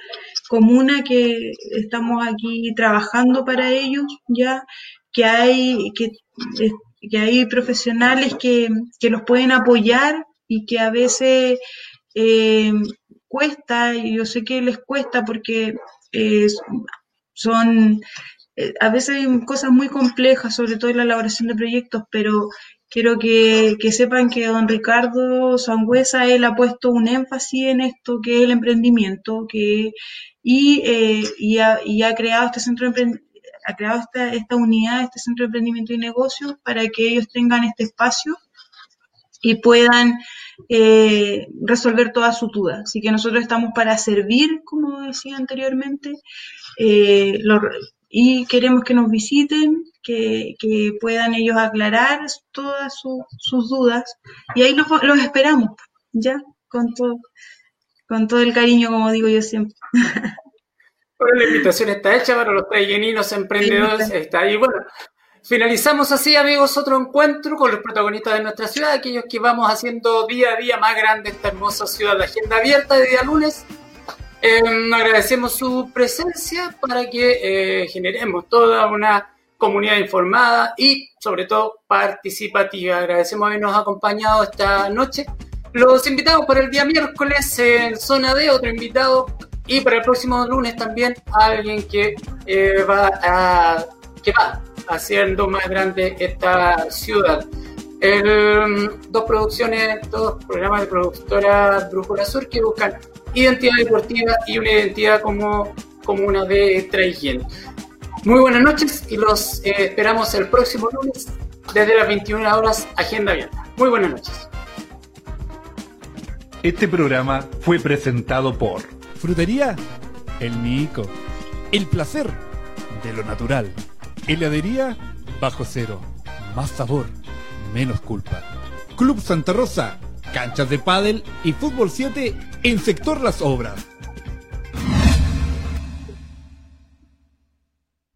comuna que estamos aquí trabajando para ellos, ya que hay que, eh, que hay profesionales que, que, los pueden apoyar y que a veces cuesta, y yo sé que les cuesta porque son eh, a veces hay cosas muy complejas, sobre todo en la elaboración de proyectos, pero quiero que, sepan que don Ricardo Sangüesa, él ha puesto un énfasis en esto que es el emprendimiento que, y, eh, y, ha, creado este centro de ha creado esta, unidad, este centro de emprendimiento y negocios para que ellos tengan este espacio y puedan eh, resolver todas sus dudas. Así que nosotros estamos para servir, como decía anteriormente, eh, y queremos que nos visiten, que, puedan ellos aclarar todas sus dudas y ahí los, esperamos, ya, con todo, con todo el cariño, como digo yo siempre. Bueno, la invitación está hecha para los trayeninos emprendedores. Está ahí. Bueno, finalizamos así, amigos, otro encuentro con los protagonistas de nuestra ciudad, aquellos que vamos haciendo día a día más grande esta hermosa ciudad. de agenda abierta de día lunes. Em, agradecemos su presencia para que eh, generemos toda una comunidad informada y sobre todo participativa. Agradecemos habernos acompañado esta noche. Los invitamos para el día miércoles en zona D, otro invitado, y para el próximo lunes también alguien que eh, va que va haciendo más grande esta ciudad. dos producciones, dos programas de productora Brújula Sur que buscan identidad deportiva y una identidad como, como una de Traigien. Muy buenas noches y los eh, esperamos el próximo lunes desde las 21 horas, Agenda Abierta. Muy buenas noches. Este programa fue presentado por Frutería El Nico. El placer de lo natural. Heladería Bajo Cero. Más sabor, menos culpa. Club Santa Rosa. Canchas de pádel y fútbol 7 en sector Las Obras.